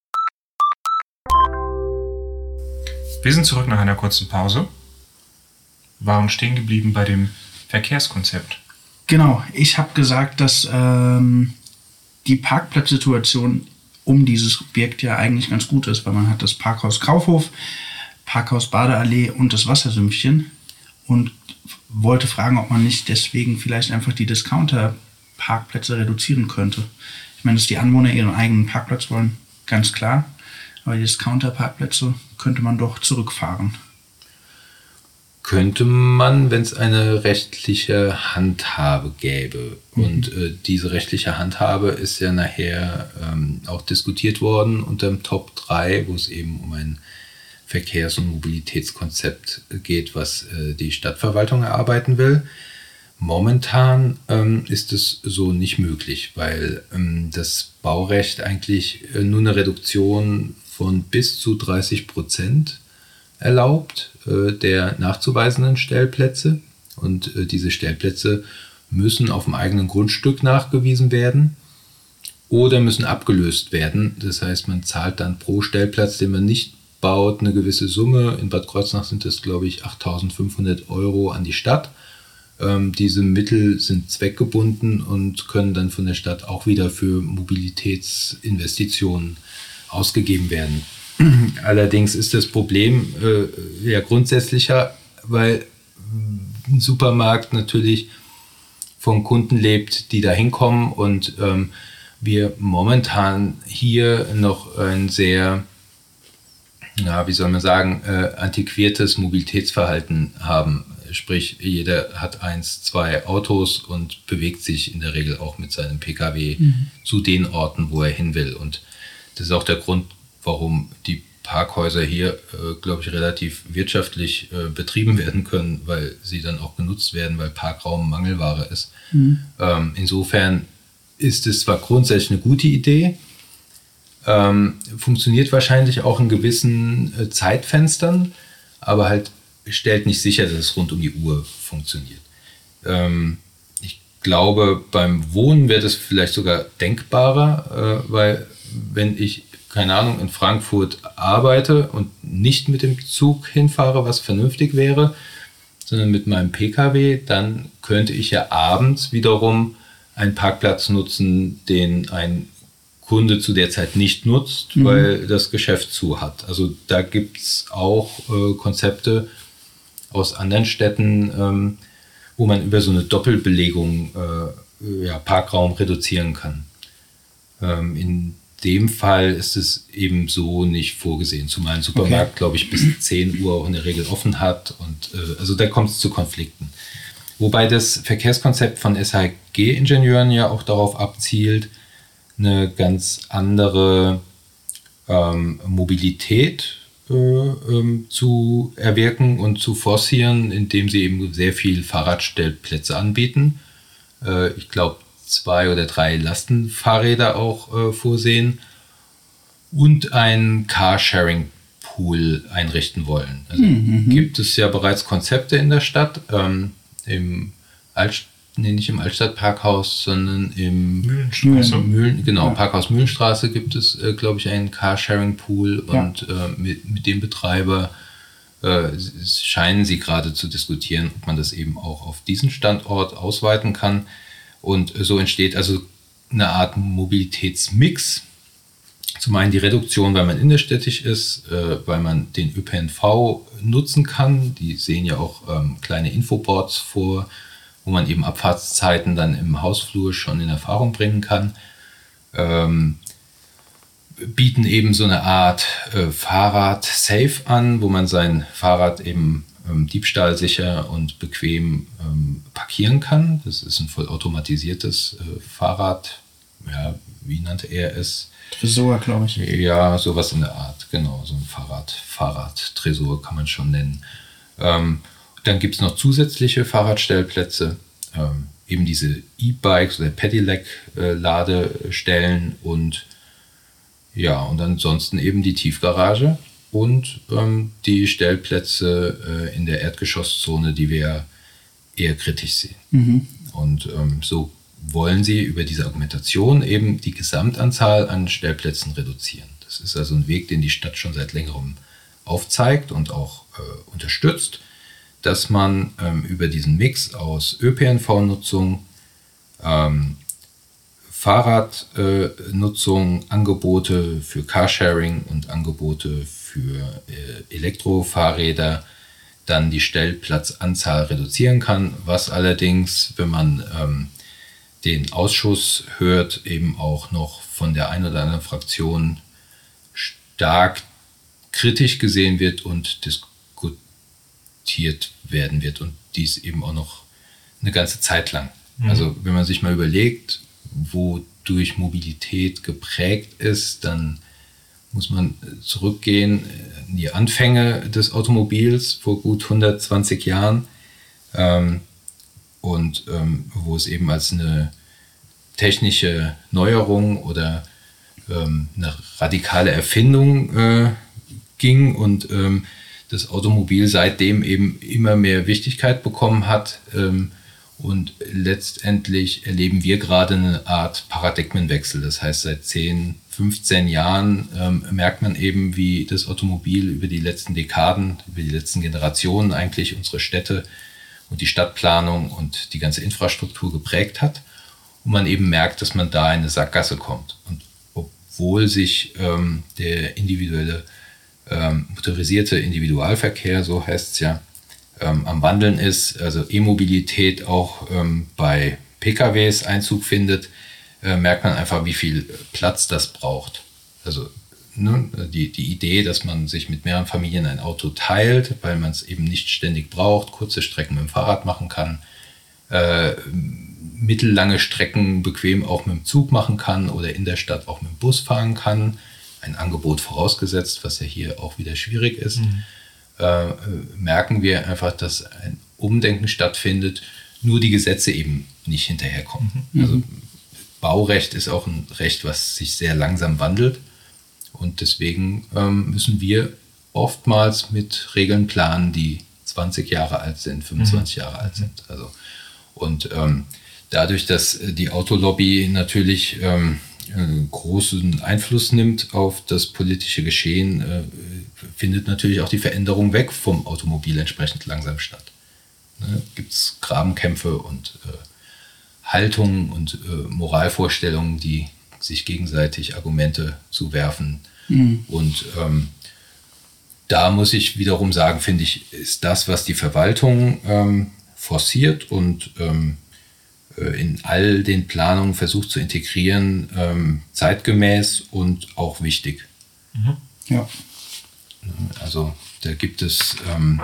Wir sind zurück nach einer kurzen Pause. Waren stehen geblieben bei dem Verkehrskonzept. Genau, ich habe gesagt, dass ähm, die Parkplatzsituation um dieses Objekt ja eigentlich ganz gut ist, weil man hat das Parkhaus Kaufhof, Parkhaus Badeallee und das Wassersümpfchen und wollte fragen, ob man nicht deswegen vielleicht einfach die Discounter-Parkplätze reduzieren könnte. Ich meine, dass die Anwohner ihren eigenen Parkplatz wollen, ganz klar, aber die Discounter-Parkplätze könnte man doch zurückfahren. Könnte man, wenn es eine rechtliche Handhabe gäbe. Und äh, diese rechtliche Handhabe ist ja nachher ähm, auch diskutiert worden unter dem Top 3, wo es eben um ein Verkehrs- und Mobilitätskonzept geht, was äh, die Stadtverwaltung erarbeiten will. Momentan ähm, ist es so nicht möglich, weil ähm, das Baurecht eigentlich äh, nur eine Reduktion von bis zu 30 Prozent erlaubt äh, der nachzuweisenden Stellplätze. Und äh, diese Stellplätze müssen auf dem eigenen Grundstück nachgewiesen werden oder müssen abgelöst werden. Das heißt, man zahlt dann pro Stellplatz, den man nicht baut, eine gewisse Summe. In Bad Kreuznach sind das, glaube ich, 8.500 Euro an die Stadt. Ähm, diese Mittel sind zweckgebunden und können dann von der Stadt auch wieder für Mobilitätsinvestitionen ausgegeben werden. Allerdings ist das Problem äh, ja grundsätzlicher, weil ein Supermarkt natürlich von Kunden lebt, die da hinkommen und ähm, wir momentan hier noch ein sehr, ja, wie soll man sagen, äh, antiquiertes Mobilitätsverhalten haben. Sprich, jeder hat eins, zwei Autos und bewegt sich in der Regel auch mit seinem Pkw zu den Orten, wo er hin will. Und das ist auch der Grund, warum die Parkhäuser hier, äh, glaube ich, relativ wirtschaftlich äh, betrieben werden können, weil sie dann auch genutzt werden, weil Parkraum Mangelware ist. Ähm, insofern ist es zwar grundsätzlich eine gute Idee, ähm, funktioniert wahrscheinlich auch in gewissen äh, Zeitfenstern, aber halt stellt nicht sicher, dass es rund um die Uhr funktioniert. Ähm, ich glaube, beim Wohnen wäre das vielleicht sogar denkbarer, äh, weil wenn ich, keine Ahnung, in Frankfurt arbeite und nicht mit dem Zug hinfahre, was vernünftig wäre, sondern mit meinem Pkw, dann könnte ich ja abends wiederum einen Parkplatz nutzen, den ein Kunde zu der Zeit nicht nutzt, weil das Geschäft zu hat. Also da gibt es auch äh, Konzepte aus anderen Städten, ähm, wo man über so eine Doppelbelegung äh, ja, Parkraum reduzieren kann. Ähm, in dem Fall ist es eben so nicht vorgesehen, zumal ein Supermarkt, glaube ich, bis 10 Uhr auch in der Regel offen hat. Und äh, also da kommt es zu Konflikten. Wobei das Verkehrskonzept von SHG-Ingenieuren ja auch darauf abzielt, eine ganz andere ähm, Mobilität äh, ähm, zu erwirken und zu forcieren, indem sie eben sehr viel Fahrradstellplätze anbieten. Äh, ich glaube, zwei oder drei Lastenfahrräder auch äh, vorsehen und einen Carsharing-Pool einrichten wollen. Also gibt es ja bereits Konzepte in der Stadt, ähm, im Alt, nee, nicht im Altstadtparkhaus, sondern im Mühlenstraße. Mühlen, genau, Parkhaus Mühlenstraße gibt es, äh, glaube ich, einen Carsharing-Pool Ja. und äh, mit, mit dem Betreiber äh, scheinen sie gerade zu diskutieren, ob man das eben auch auf diesen Standort ausweiten kann. Und so entsteht also eine Art Mobilitätsmix. Zum einen die Reduktion, weil man innerstädtisch ist, äh, weil man den ÖPNV nutzen kann. Die sehen ja auch ähm, kleine Infoboards vor, wo man eben Abfahrtszeiten dann im Hausflur schon in Erfahrung bringen kann. Ähm, bieten eben so eine Art äh, Fahrrad-Safe an, wo man sein Fahrrad eben ähm, diebstahlsicher und bequem ähm, parkieren kann. Das ist ein vollautomatisiertes äh, Fahrrad. Ja, wie nannte er es? Tresor, glaube ich. Ja, sowas in der Art, genau. So ein Fahrrad, Fahrrad-Tresor kann man schon nennen. Ähm, dann gibt es noch zusätzliche Fahrradstellplätze, ähm, eben diese E-Bikes oder Pedelec-Ladestellen äh, und ja, und ansonsten eben die Tiefgarage und ähm, die Stellplätze äh, in der Erdgeschosszone, die wir eher kritisch sehen. Mhm. Und ähm, so wollen sie über diese Argumentation eben die Gesamtanzahl an Stellplätzen reduzieren. Das ist also ein Weg, den die Stadt schon seit längerem aufzeigt und auch äh, unterstützt, dass man ähm, über diesen Mix aus ÖPNV-Nutzung, ähm, Fahrradnutzung, äh, Angebote für Carsharing und Angebote für äh, Elektrofahrräder dann die Stellplatzanzahl reduzieren kann, was allerdings, wenn man ähm, den Ausschuss hört, eben auch noch von der einen oder anderen Fraktion stark kritisch gesehen wird und diskutiert werden wird und dies eben auch noch eine ganze Zeit lang. Mhm. Also wenn man sich mal überlegt, wodurch Mobilität geprägt ist, dann muss man zurückgehen in die Anfänge des Automobils vor gut 120 Jahren ähm, und ähm, wo es eben als eine technische Neuerung oder ähm, eine radikale Erfindung äh, ging und ähm, das Automobil seitdem eben immer mehr Wichtigkeit bekommen hat. Ähm, und letztendlich erleben wir gerade eine Art Paradigmenwechsel. Das heißt, seit 10, 15 Jahren ähm, merkt man eben, wie das Automobil über die letzten Dekaden, über die letzten Generationen eigentlich unsere Städte und die Stadtplanung und die ganze Infrastruktur geprägt hat. Und man eben merkt, dass man da in eine Sackgasse kommt. Und obwohl sich ähm, der individuelle, ähm, motorisierte Individualverkehr, so heißt es ja, ähm, am Wandeln ist, also E-Mobilität auch ähm, bei PKWs Einzug findet, äh, merkt man einfach, wie viel Platz das braucht. Also ne, die, die Idee, dass man sich mit mehreren Familien ein Auto teilt, weil man es eben nicht ständig braucht, kurze Strecken mit dem Fahrrad machen kann, äh, mittellange Strecken bequem auch mit dem Zug machen kann oder in der Stadt auch mit dem Bus fahren kann. Ein Angebot vorausgesetzt, was ja hier auch wieder schwierig ist. Mhm äh, merken wir einfach, dass ein Umdenken stattfindet, nur die Gesetze eben nicht hinterherkommen. Mhm. Also Baurecht ist auch ein Recht, was sich sehr langsam wandelt. Und deswegen ähm, müssen wir oftmals mit Regeln planen, die 20 Jahre alt sind, 25 mhm. Jahre alt sind. Also, und ähm, dadurch, dass die Autolobby natürlich ähm, äh, großen Einfluss nimmt auf das politische Geschehen, äh, findet natürlich auch die Veränderung weg vom Automobil entsprechend langsam statt. Ne? Gibt es Grabenkämpfe und äh, Haltungen und äh, Moralvorstellungen, die sich gegenseitig Argumente zuwerfen. Mhm. Und ähm, da muss ich wiederum sagen, finde ich, ist das, was die Verwaltung ähm, forciert und ähm, äh, in all den Planungen versucht zu integrieren, ähm, zeitgemäß und auch wichtig. Mhm. Ja. Also da gibt es, ähm,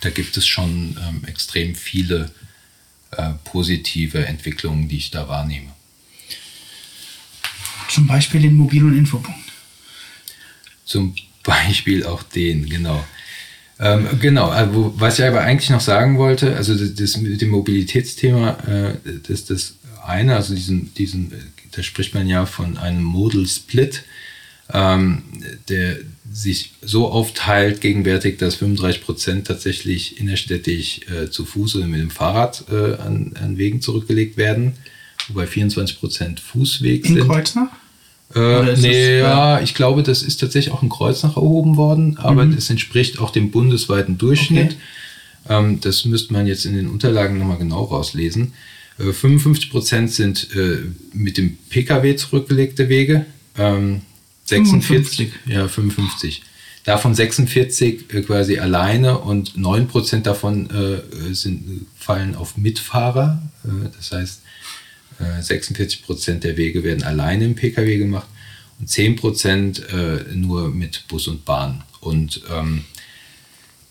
da gibt es schon ähm, extrem viele äh, positive Entwicklungen, die ich da wahrnehme. Zum Beispiel den Mobil- und Infopunkt. Zum Beispiel auch den, genau. Ähm, genau, also, was ich aber eigentlich noch sagen wollte, also das, das mit dem Mobilitätsthema, äh, das das eine, also diesen, diesen, da spricht man ja von einem Modal Split, ähm, der sich so aufteilt gegenwärtig, dass 35 Prozent tatsächlich innerstädtisch äh, zu Fuß oder mit dem Fahrrad äh, an, an Wegen zurückgelegt werden, wobei 24 Prozent Fußweg In sind. In Kreuznach? Äh, nee, das, ja, ich glaube, das ist tatsächlich auch in Kreuznach erhoben worden, aber mhm. entspricht auch dem bundesweiten Durchschnitt. Okay. Ähm, das müsste man jetzt in den Unterlagen nochmal genau rauslesen. Äh, 55 Prozent sind äh, mit dem Pkw zurückgelegte Wege. Ähm, 46, 55. ja 55. Davon 46 äh, quasi alleine und 9 Prozent davon äh, sind, fallen auf Mitfahrer. Äh, das heißt, 46 Prozent der Wege werden alleine im Pkw gemacht und 10 Prozent äh, nur mit Bus und Bahn. Und ähm,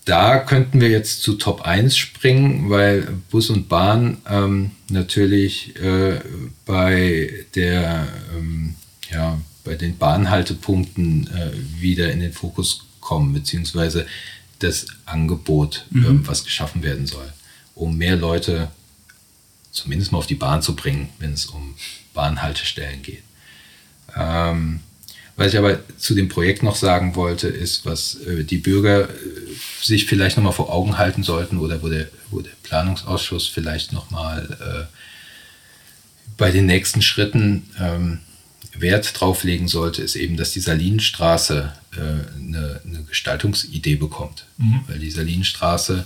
da könnten wir jetzt zu Top 1 springen, weil Bus und Bahn ähm, natürlich äh, bei der ähm, ja, bei den Bahnhaltepunkten äh, wieder in den Fokus kommen, beziehungsweise das Angebot, ähm, was geschaffen werden soll, um mehr Leute zumindest mal auf die Bahn zu bringen, wenn es um Bahnhaltestellen geht. Ähm, was ich aber zu dem Projekt noch sagen wollte, ist, was äh, die Bürger äh, sich vielleicht nochmal vor Augen halten sollten oder wo der, wo der Planungsausschuss vielleicht nochmal äh, bei den nächsten Schritten ähm, Wert drauf legen sollte, ist eben, dass die Salinenstraße äh, eine, eine Gestaltungsidee bekommt. Weil die Salinenstraße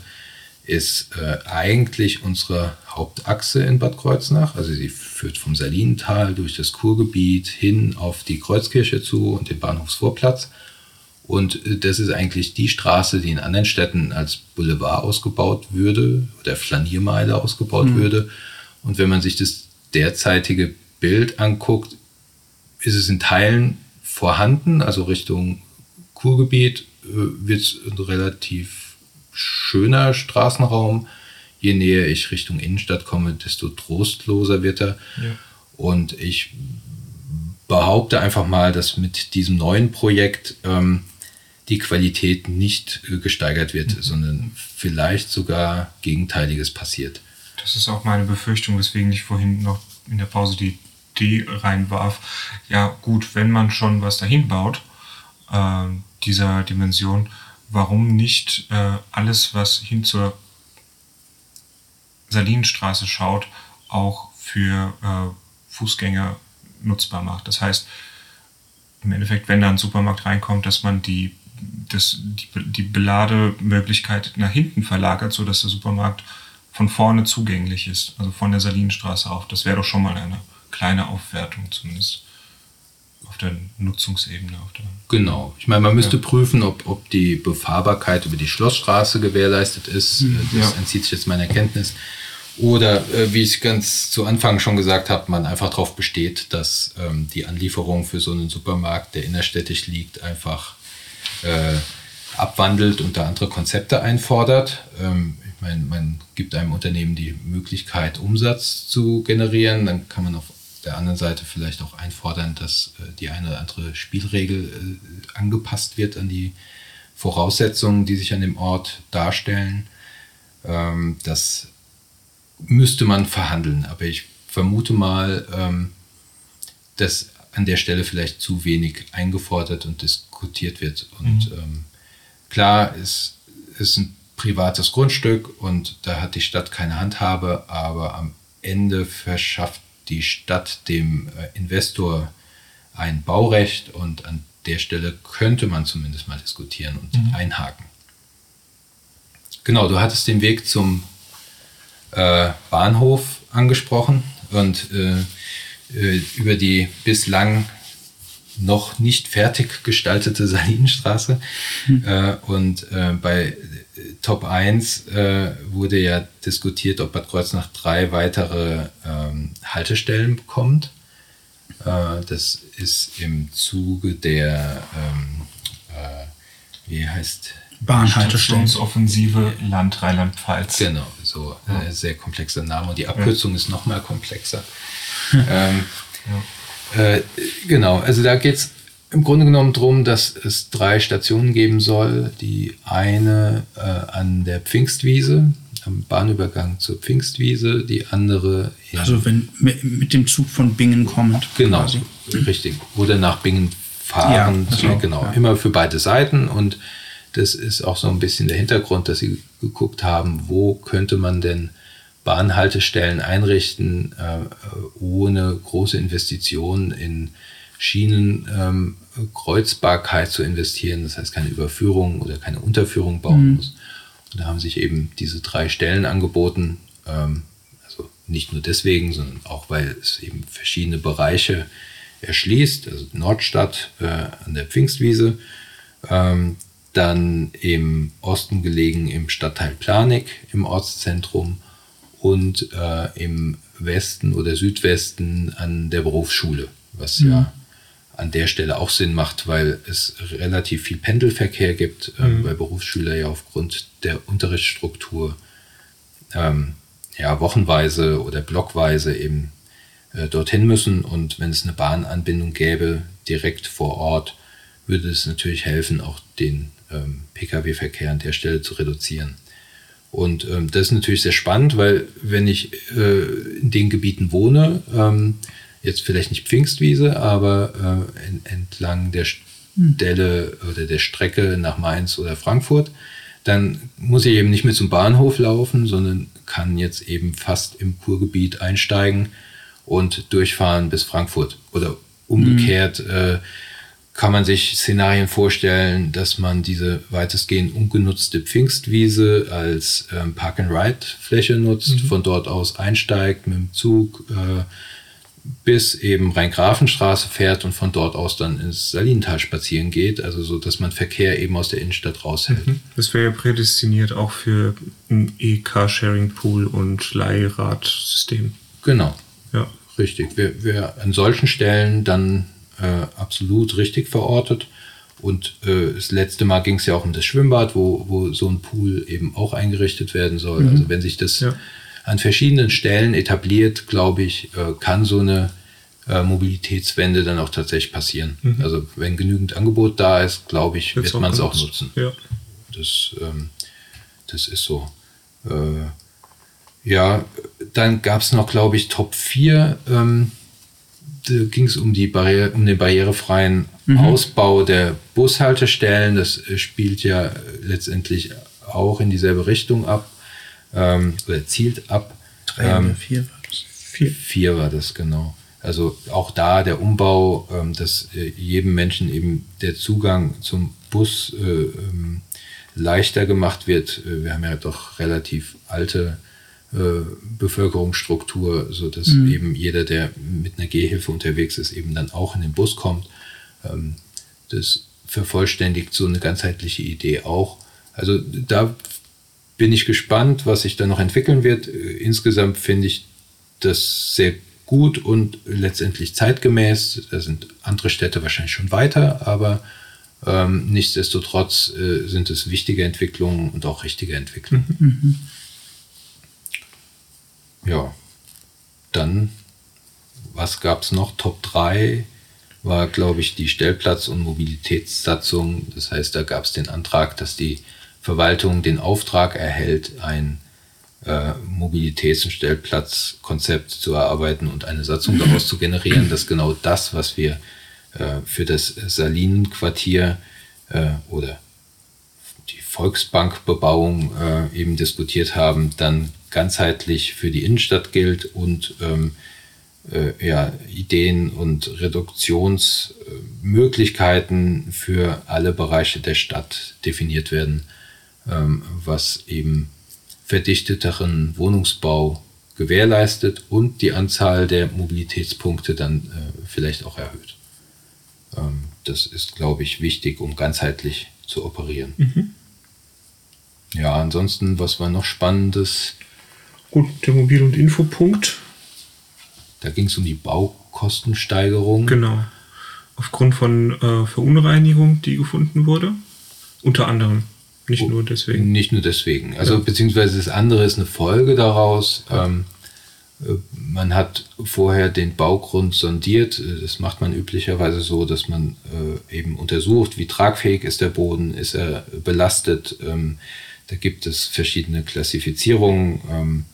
ist äh, eigentlich unsere Hauptachse in Bad Kreuznach. Also sie führt vom Salinental durch das Kurgebiet hin auf die Kreuzkirche zu und den Bahnhofsvorplatz. Und äh, das ist eigentlich die Straße, die in anderen Städten als Boulevard ausgebaut würde oder Flaniermeile ausgebaut würde. Und wenn man sich das derzeitige Bild anguckt, ist es in Teilen vorhanden, also Richtung Kurgebiet äh, wird es relativ schöner Straßenraum. Je näher ich Richtung Innenstadt komme, desto trostloser wird er. Und ich behaupte einfach mal, dass mit diesem neuen Projekt ähm, die Qualität nicht äh, gesteigert wird, sondern vielleicht sogar Gegenteiliges passiert. Das ist auch meine Befürchtung, weswegen ich vorhin noch in der Pause die Idee reinwarf. Ja, gut, wenn man schon was dahin baut, äh, dieser Dimension, warum nicht äh, alles, was hin zur Salinenstraße schaut, auch für äh, Fußgänger nutzbar macht. Das heißt, im Endeffekt, wenn da ein Supermarkt reinkommt, dass man die, das, die, die Belademöglichkeit nach hinten verlagert, sodass der Supermarkt von vorne zugänglich ist, also von der Salinenstraße auf. Das wäre doch schon mal eine kleine Aufwertung zumindest auf der Nutzungsebene. Auf der Genau. Ich meine, man müsste prüfen, ob, ob die Befahrbarkeit über die Schlossstraße gewährleistet ist. Äh, Das ja. entzieht sich jetzt meiner Kenntnis. Oder, äh, wie ich ganz zu Anfang schon gesagt habe, man einfach darauf besteht, dass ähm, die Anlieferung für so einen Supermarkt, der innerstädtisch liegt, einfach äh, abwandelt und da andere Konzepte einfordert. Ähm, ich meine, man gibt einem Unternehmen die Möglichkeit, Umsatz zu generieren. Dann kann man auf der anderen Seite vielleicht auch einfordern, dass äh, die eine oder andere Spielregel äh, angepasst wird an die Voraussetzungen, die sich an dem Ort darstellen. Ähm, das müsste man verhandeln, aber ich vermute mal, ähm, dass an der Stelle vielleicht zu wenig eingefordert und diskutiert wird. Und ähm, klar, es ist ein privates Grundstück und da hat die Stadt keine Handhabe, aber am Ende verschafft die Stadt dem äh, Investor ein Baurecht und an der Stelle könnte man zumindest mal diskutieren und einhaken. Genau, du hattest den Weg zum äh, Bahnhof angesprochen und äh, äh, über die bislang noch nicht fertig gestaltete Salinenstraße. Äh, und äh, bei Top 1 äh, wurde ja diskutiert, ob Bad Kreuznach drei weitere ähm, Haltestellen bekommt. Äh, das ist im Zuge der, ähm, äh, wie heißt Bahnhaltestellen. Stationsoffensive Land Rheinland-Pfalz. Genau, so äh, sehr komplexer Name und die Abkürzung ist noch mal komplexer. ähm, äh, genau, also da geht es im Grunde genommen darum, dass es drei Stationen geben soll. Die eine äh, an der Pfingstwiese, am Bahnübergang zur Pfingstwiese, die andere in, Also wenn mit, dem Zug von Bingen kommt. Genau, quasi. richtig. Oder nach Bingen fahren. Ja, also, genau, ja. immer für beide Seiten. Und das ist auch so ein bisschen der Hintergrund, dass sie geguckt haben, wo könnte man denn Bahnhaltestellen einrichten, äh, ohne große Investitionen in Schienen, ähm, zu investieren, das heißt keine Überführung oder keine Unterführung bauen muss. Und da haben sich eben diese drei Stellen angeboten, ähm, also nicht nur deswegen, sondern auch, weil es eben verschiedene Bereiche erschließt. Also Nordstadt äh, an der Pfingstwiese, ähm, dann im Osten gelegen im Stadtteil Planik im Ortszentrum und äh, im Westen oder Südwesten an der Berufsschule, was mhm. ja an der Stelle auch Sinn macht, weil es relativ viel Pendelverkehr gibt, äh, mhm. weil Berufsschüler ja aufgrund der Unterrichtsstruktur ähm, ja, wochenweise oder blockweise eben äh, dorthin müssen. Und wenn es eine Bahnanbindung gäbe, direkt vor Ort, würde es natürlich helfen, auch den ähm, Pkw-Verkehr an der Stelle zu reduzieren. Und ähm, das ist natürlich sehr spannend, weil wenn ich äh, in den Gebieten wohne, ähm, jetzt vielleicht nicht Pfingstwiese, aber äh, en entlang der Stelle oder der Strecke nach Mainz oder Frankfurt, dann muss ich eben nicht mehr zum Bahnhof laufen, sondern kann jetzt eben fast im Kurgebiet einsteigen und durchfahren bis Frankfurt. Oder umgekehrt mhm. äh, kann man sich Szenarien vorstellen, dass man diese weitestgehend ungenutzte Pfingstwiese als ähm, Park-and-Ride-Fläche nutzt, mhm. von dort aus einsteigt mit dem Zug äh, bis eben Rhein-Grafenstraße fährt und von dort aus dann ins Salinental spazieren geht, also so, dass man Verkehr eben aus der Innenstadt raushält. Mhm. Das wäre ja prädestiniert auch für ein E-Car-Sharing-Pool und Leihradsystem. Genau. Ja. Richtig. Wer, wer an solchen Stellen dann äh, absolut richtig verortet. Und äh, das letzte Mal ging es ja auch um das Schwimmbad, wo, wo so ein Pool eben auch eingerichtet werden soll. Mhm. Also wenn sich das ja an verschiedenen Stellen etabliert, glaube ich, äh, kann so eine äh, Mobilitätswende dann auch tatsächlich passieren. Mhm. Also wenn genügend Angebot da ist, glaube ich, Jetzt wird man es auch nutzen. Ja. Das, ähm, das ist so. Äh, ja, dann gab es noch, glaube ich, Top 4. Ähm, da ging es um, die Barriere, um den barrierefreien mhm. Ausbau der Bushaltestellen. Das spielt ja letztendlich auch in dieselbe Richtung ab ähm, oder zielt ab. Drei ähm, oder vier war das? Vier. vier war das, genau. Also auch da der Umbau, ähm, dass äh, jedem Menschen eben der Zugang zum Bus äh, ähm, leichter gemacht wird. Äh, wir haben ja doch relativ alte äh, Bevölkerungsstruktur, sodass mhm. eben jeder, der mit einer Gehhilfe unterwegs ist, eben dann auch in den Bus kommt. Ähm, das vervollständigt so eine ganzheitliche Idee auch. Also da bin ich gespannt, was sich da noch entwickeln wird. Insgesamt finde ich das sehr gut und letztendlich zeitgemäß. Da sind andere Städte wahrscheinlich schon weiter, aber ähm, nichtsdestotrotz äh, sind es wichtige Entwicklungen und auch richtige Entwicklungen. Mhm. mhm. Ja, dann, was gab es noch? Top 3 war, glaube ich, die Stellplatz- und Mobilitätssatzung. Das heißt, da gab es den Antrag, dass die Verwaltung den Auftrag erhält, ein äh, Mobilitäts- und Stellplatzkonzept zu erarbeiten und eine Satzung daraus zu generieren, dass genau das, was wir äh, für das Salinenquartier äh, oder die Volksbankbebauung äh, eben diskutiert haben, dann ganzheitlich für die Innenstadt gilt und ähm, äh, ja, Ideen und Reduktionsmöglichkeiten für alle Bereiche der Stadt definiert werden was eben verdichteteren Wohnungsbau gewährleistet und die Anzahl der Mobilitätspunkte dann äh, vielleicht auch erhöht. Ähm, das ist, glaube ich, wichtig, um ganzheitlich zu operieren. Mhm. Ja, ansonsten, was war noch Spannendes? Gut, der Mobil- und Infopunkt. Da ging es um die Baukostensteigerung. Genau. Aufgrund von äh, Verunreinigung, die gefunden wurde. Unter anderem. Nicht nur deswegen. Nicht nur deswegen. Also ja. beziehungsweise das andere ist eine Folge daraus. Ja. Ähm, äh, man hat vorher den Baugrund sondiert. Das macht man üblicherweise so, dass man äh, eben untersucht, wie tragfähig ist der Boden, ist er belastet. Ähm, da gibt es verschiedene Klassifizierungen ähm,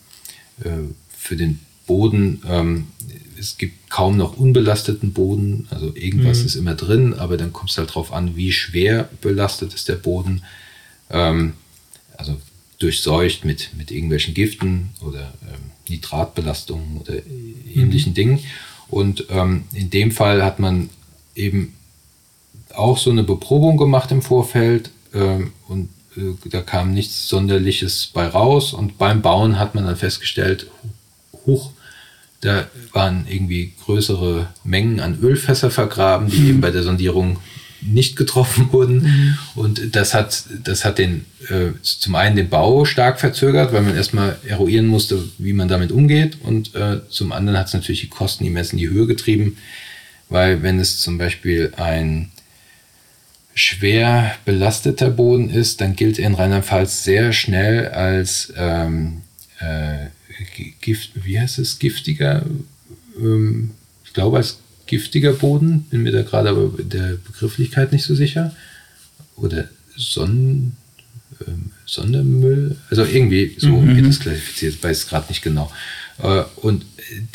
äh, für den Boden. Ähm, es gibt kaum noch unbelasteten Boden, also irgendwas mhm. ist immer drin, aber dann kommt es halt darauf an, wie schwer belastet ist der Boden ähm, also durchseucht mit, mit irgendwelchen Giften oder ähm, Nitratbelastungen oder ähnlichen mhm. Dingen. Und ähm, in dem Fall hat man eben auch so eine Beprobung gemacht im Vorfeld ähm, und äh, da kam nichts Sonderliches bei raus. Und beim Bauen hat man dann festgestellt, hoch. Da waren irgendwie größere Mengen an Ölfässer vergraben, die eben bei der Sondierung nicht getroffen wurden. Und das hat, das hat den, äh, zum einen den Bau stark verzögert, weil man erstmal eruieren musste, wie man damit umgeht. Und äh, zum anderen hat es natürlich die Kosten immens in die Höhe getrieben, weil wenn es zum Beispiel ein schwer belasteter Boden ist, dann gilt er in Rheinland-Pfalz sehr schnell als ähm, äh, Gift, wie heißt es, giftiger, ähm, ich glaube als giftiger Boden, bin mir da gerade aber der Begrifflichkeit nicht so sicher. Oder Sonnen, ähm, Sondermüll, also irgendwie so Mhm. wird das klassifiziert, weiß es gerade nicht genau. Äh, und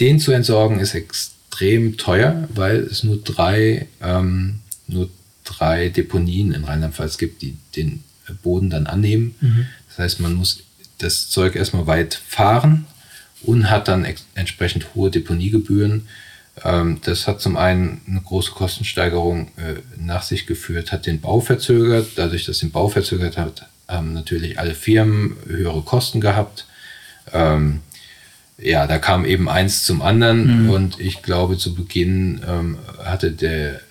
den zu entsorgen ist extrem teuer, weil es nur drei, ähm, nur drei Deponien in Rheinland-Pfalz gibt, die den Boden dann annehmen. Das heißt, man muss das Zeug erstmal weit fahren und hat dann entsprechend hohe Deponiegebühren. Ähm, das hat zum einen eine große Kostensteigerung äh, nach sich geführt, hat den Bau verzögert. Dadurch, dass den Bau verzögert hat, haben natürlich alle Firmen höhere Kosten gehabt. Ähm, ja, da kam eben eins zum anderen und ich glaube, zu Beginn ähm, hatte der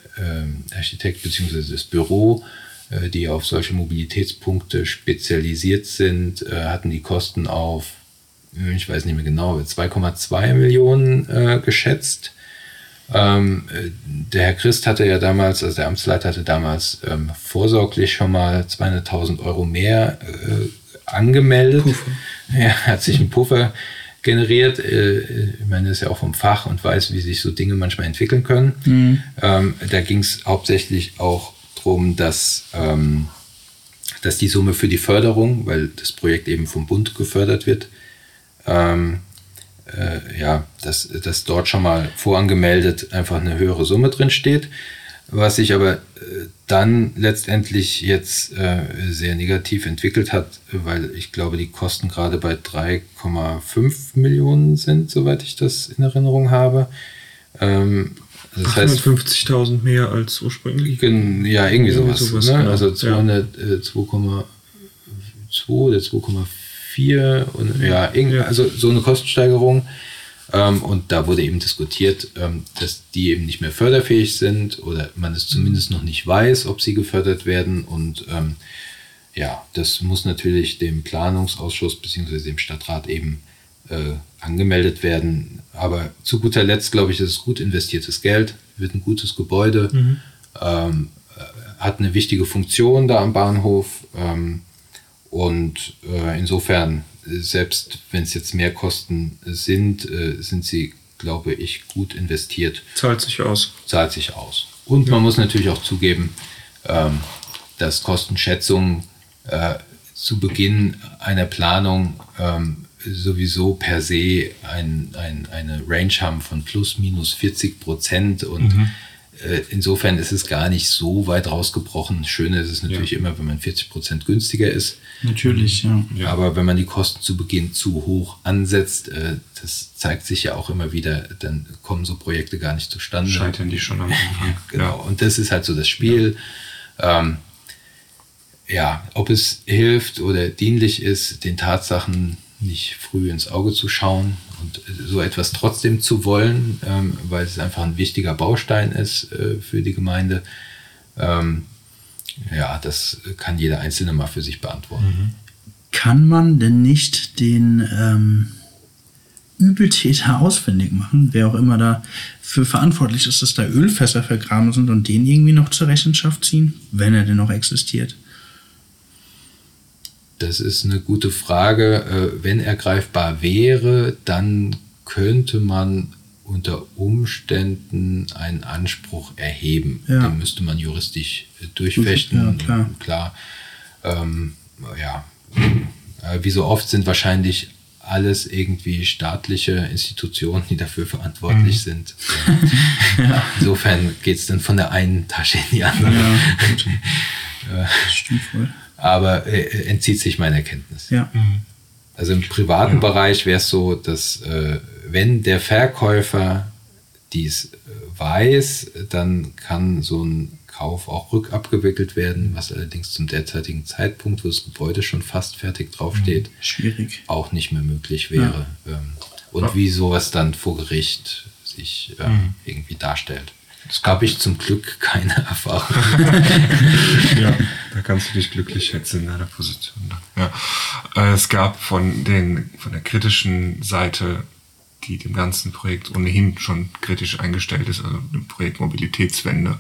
Architekt bzw. das Büro, äh, die auf solche Mobilitätspunkte spezialisiert sind, äh, hatten die Kosten auf, ich weiß nicht mehr genau, 2,2 Millionen geschätzt. Ähm, äh, der Herr Christ hatte ja damals, also der Amtsleiter hatte damals ähm, vorsorglich schon mal 200.000 Euro mehr äh, angemeldet. Ja, hat sich einen Puffer generiert. Äh, ich meine, er ist ja auch vom Fach und weiß, wie sich so Dinge manchmal entwickeln können. Ähm, da ging es hauptsächlich auch darum, dass, ähm, dass die Summe für die Förderung, weil das Projekt eben vom Bund gefördert wird, ähm, äh, ja, dass, dass dort schon mal vorangemeldet einfach eine höhere Summe drin steht. Was sich aber äh, dann letztendlich jetzt äh, sehr negativ entwickelt hat, weil ich glaube, die Kosten gerade bei 3,5 Millionen sind, soweit ich das in Erinnerung habe. Ähm, das heißt, 850.000 mehr als ursprünglich. Ja, irgendwie sowas. sowas, ne? genau. Also Ja. 200, äh, 2,2 oder 2,4 und ja, also so eine Kostensteigerung. Ähm, und da wurde eben diskutiert, ähm, dass die eben nicht mehr förderfähig sind oder man es zumindest noch nicht weiß, ob sie gefördert werden. Und ähm, ja, das muss natürlich dem Planungsausschuss bzw. dem Stadtrat eben äh, angemeldet werden. Aber zu guter Letzt, glaube ich, ist es gut investiertes Geld, wird ein gutes Gebäude, ähm, äh, hat eine wichtige Funktion da am Bahnhof. Und äh, insofern, selbst wenn es jetzt mehr Kosten sind, äh, sind sie, glaube ich, gut investiert Zahlt sich aus. zahlt sich aus. Und man muss natürlich auch zugeben, ähm, dass Kostenschätzungen äh, zu Beginn einer Planung ähm, sowieso per se ein, ein, eine Range haben von plus minus 40 Prozent und äh, insofern ist es gar nicht so weit rausgebrochen. Schöner ist es natürlich immer, wenn man 40 Prozent günstiger ist. Natürlich, ja. Ja. Aber wenn man die Kosten zu Beginn zu hoch ansetzt, äh, das zeigt sich ja auch immer wieder, dann kommen so Projekte gar nicht zustande. Scheitern die schon am Anfang. Genau, und das ist halt so das Spiel. Ähm, ja, ob es hilft oder dienlich ist, den Tatsachen nicht früh ins Auge zu schauen und so etwas trotzdem zu wollen, ähm, weil es einfach ein wichtiger Baustein ist äh, für die Gemeinde. Ähm, ja, das kann jeder Einzelne mal für sich beantworten. Kann man denn nicht den ähm, Übeltäter ausfindig machen, wer auch immer da für verantwortlich ist, dass da Ölfässer vergraben sind und den irgendwie noch zur Rechenschaft ziehen, wenn er denn noch existiert? Das ist eine gute Frage. Äh, Wenn er greifbar wäre, dann könnte man unter Umständen einen Anspruch erheben. Ja. Den müsste man juristisch äh, durchfechten. Ja, klar. klar. Ähm, ja. Äh, Wie so oft sind wahrscheinlich alles irgendwie staatliche Institutionen, die dafür verantwortlich sind. Äh, Insofern geht es dann von der einen Tasche in die andere. Das stimmt wohl. Aber äh, entzieht sich meiner Kenntnis. Ja. Also im privaten Bereich wäre es so, dass äh, wenn der Verkäufer dies äh, weiß, dann kann so ein Kauf auch rückabgewickelt werden, was allerdings zum derzeitigen Zeitpunkt, wo das Gebäude schon fast fertig draufsteht, Schwierig. auch nicht mehr möglich wäre. Ähm, und wie sowas dann vor Gericht sich äh, Mhm. irgendwie darstellt. Das habe ich zum Glück keine Erfahrung. ja, da kannst du dich glücklich schätzen in deiner Position. Ja. Äh, Es gab von, den, von der kritischen Seite, die dem ganzen Projekt ohnehin schon kritisch eingestellt ist, also dem Projekt Mobilitätswende,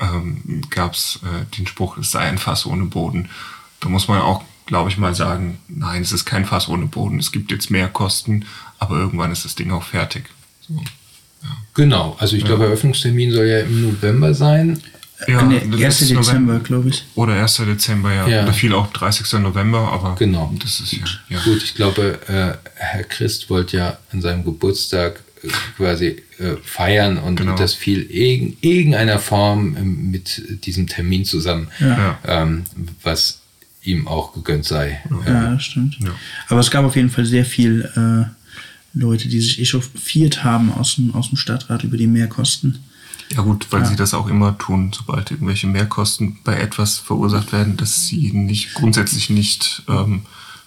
ähm, gab es äh, den Spruch, es sei ein Fass ohne Boden. Da muss man auch, glaube ich, mal sagen, nein, es ist kein Fass ohne Boden. Es gibt jetzt mehr Kosten, aber irgendwann ist das Ding auch fertig. So. Genau, also ich glaube, Eröffnungstermin soll ja im November sein. Ja, nee, das 1. ist Dezember, November. glaube ich. Oder 1. Dezember, ja. Ja. Da fiel auch 30. November, aber Genau. das ist ja. ja. Gut, ich glaube, äh, Herr Christ wollte ja an seinem Geburtstag äh, quasi äh, feiern und Genau. das fiel in irgendeiner Form ähm, mit diesem Termin zusammen, Ja. ähm, was ihm auch gegönnt sei. Ja, stimmt. Ja. Aber es gab auf jeden Fall sehr viel äh, Leute, die sich echauffiert haben aus dem, aus dem Stadtrat über die Mehrkosten. Ja gut, weil sie das auch immer tun, sobald irgendwelche Mehrkosten bei etwas verursacht werden, dass sie nicht grundsätzlich nicht ähm,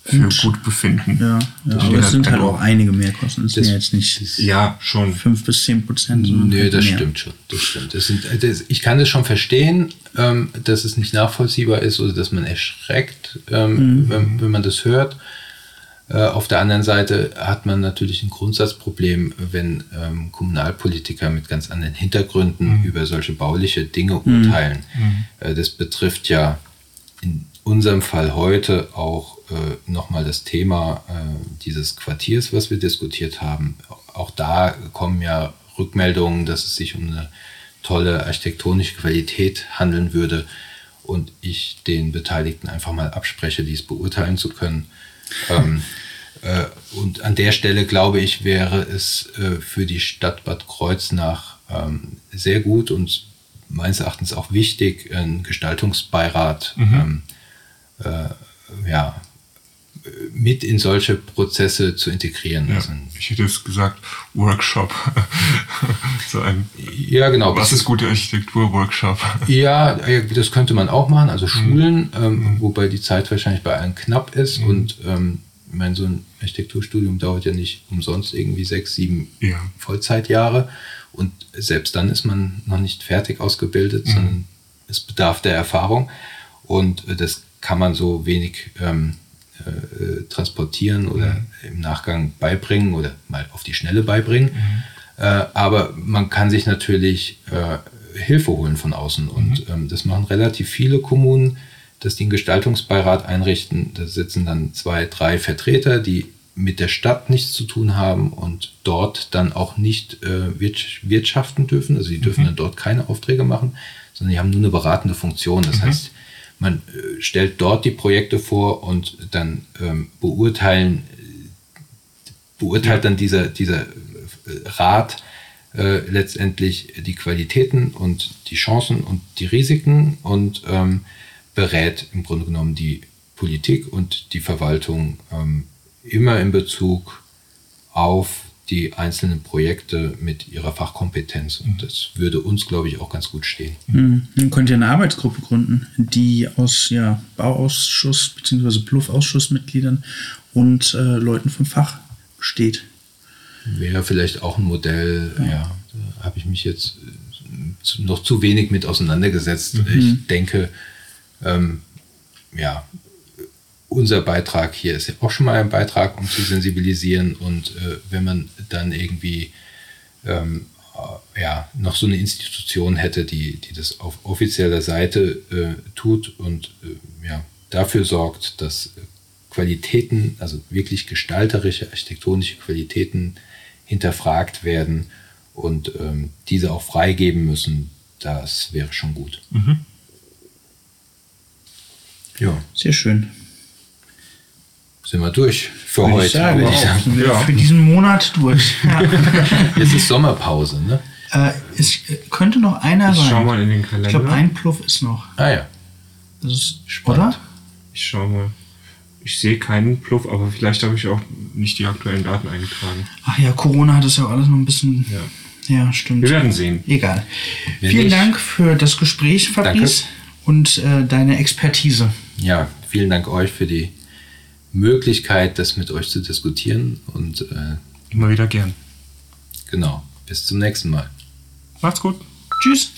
für gut, befinden. Ja, ja. Das aber es sind halt auch einige Mehrkosten. Es sind Das- ja jetzt nicht Ja, schon. 5 bis 10 Prozent. Nee, halt das mehr. stimmt schon. Das stimmt. Das sind, das, ich kann das schon verstehen, ähm, dass es nicht nachvollziehbar ist oder dass man erschreckt, ähm, wenn, wenn man das hört. Äh, auf der anderen Seite hat man natürlich ein Grundsatzproblem, wenn ähm, Kommunalpolitiker mit ganz anderen Hintergründen über solche bauliche Dinge urteilen. Äh, das betrifft ja in unserem Fall heute auch äh, nochmal das Thema äh, dieses Quartiers, was wir diskutiert haben. Auch da kommen ja Rückmeldungen, dass es sich um eine tolle architektonische Qualität handeln würde und ich den Beteiligten einfach mal abspreche, dies beurteilen zu können. Ähm, äh, und an der Stelle glaube ich, wäre es äh, für die Stadt Bad Kreuznach ähm, sehr gut und meines Erachtens auch wichtig, einen Gestaltungsbeirat ähm, äh, ja, mit in solche Prozesse zu integrieren. Ja, Also, ich hätte jetzt gesagt, Workshop. so ein ja, genau. Was ist gute Architektur Workshop? Ja, äh, das könnte man auch machen, Mhm. also Schulen, ähm, wobei die Zeit wahrscheinlich bei allen knapp ist Mhm. und ähm, ich meine, so ein Architekturstudium dauert ja nicht umsonst irgendwie sechs, sieben Ja. Vollzeitjahre und selbst dann ist man noch nicht fertig ausgebildet, Mhm. sondern es bedarf der Erfahrung und äh, das kann man so wenig ähm, äh, transportieren oder im Nachgang beibringen oder mal auf die Schnelle beibringen. Äh, aber man kann sich natürlich äh, Hilfe holen von außen und ähm, das machen relativ viele Kommunen, dass die einen Gestaltungsbeirat einrichten. Da sitzen dann zwei, drei Vertreter, die mit der Stadt nichts zu tun haben und dort dann auch nicht äh, wirtsch- wirtschaften dürfen. Also die dürfen dann dort keine Aufträge machen, sondern die haben nur eine beratende Funktion. Das heißt, man äh, stellt dort die Projekte vor und dann ähm, beurteilen, beurteilt dann dieser, dieser äh, Rat äh, letztendlich die Qualitäten und die Chancen und die Risiken und ähm, berät im Grunde genommen die Politik und die Verwaltung ähm, immer in Bezug auf die einzelnen Projekte mit ihrer Fachkompetenz. Und das würde uns, glaube ich, auch ganz gut stehen. Hm, Man könnte ja eine Arbeitsgruppe gründen, die aus ja, Bauausschuss bzw. Bluff-Ausschussmitgliedern und äh, Leuten vom Fach besteht. Wäre vielleicht auch ein Modell, ja, da habe ich mich jetzt äh, noch zu wenig mit auseinandergesetzt. Ich denke, ähm, ja, unser Beitrag hier ist ja auch schon mal ein Beitrag, um zu sensibilisieren. Und äh, wenn man dann irgendwie ähm, äh, ja, noch so eine Institution hätte, die, die das auf offizieller Seite äh, tut und äh, ja, dafür sorgt, dass Qualitäten, also wirklich gestalterische, architektonische Qualitäten hinterfragt werden und ähm, diese auch freigeben müssen, das wäre schon gut. Ja, Sehr schön. Sind wir durch für Würde heute. ich sagen, ich wir Ja. für diesen Monat durch. Ja. Jetzt ist Sommerpause, ne? äh, es äh, könnte noch einer Ich sein. schau mal in den ich Kalender. glaube, ein Pluff ist noch. Ah ja. Das ist, Spannend. oder? Ich schau mal. Ich sehe keinen Pluff, aber vielleicht habe ich auch nicht die aktuellen Daten eingetragen. Ach ja, Corona hat das ja alles noch ein bisschen. Ja. Ja, stimmt. Wir werden sehen. Egal. Wenn Vielen nicht- Dank für das Gespräch, Fabrice, und äh, deine Expertise. Ja, vielen Dank euch für die Möglichkeit, das mit euch zu diskutieren. Und äh, Immer wieder gern. Genau. Bis zum nächsten Mal. Macht's gut. Tschüss.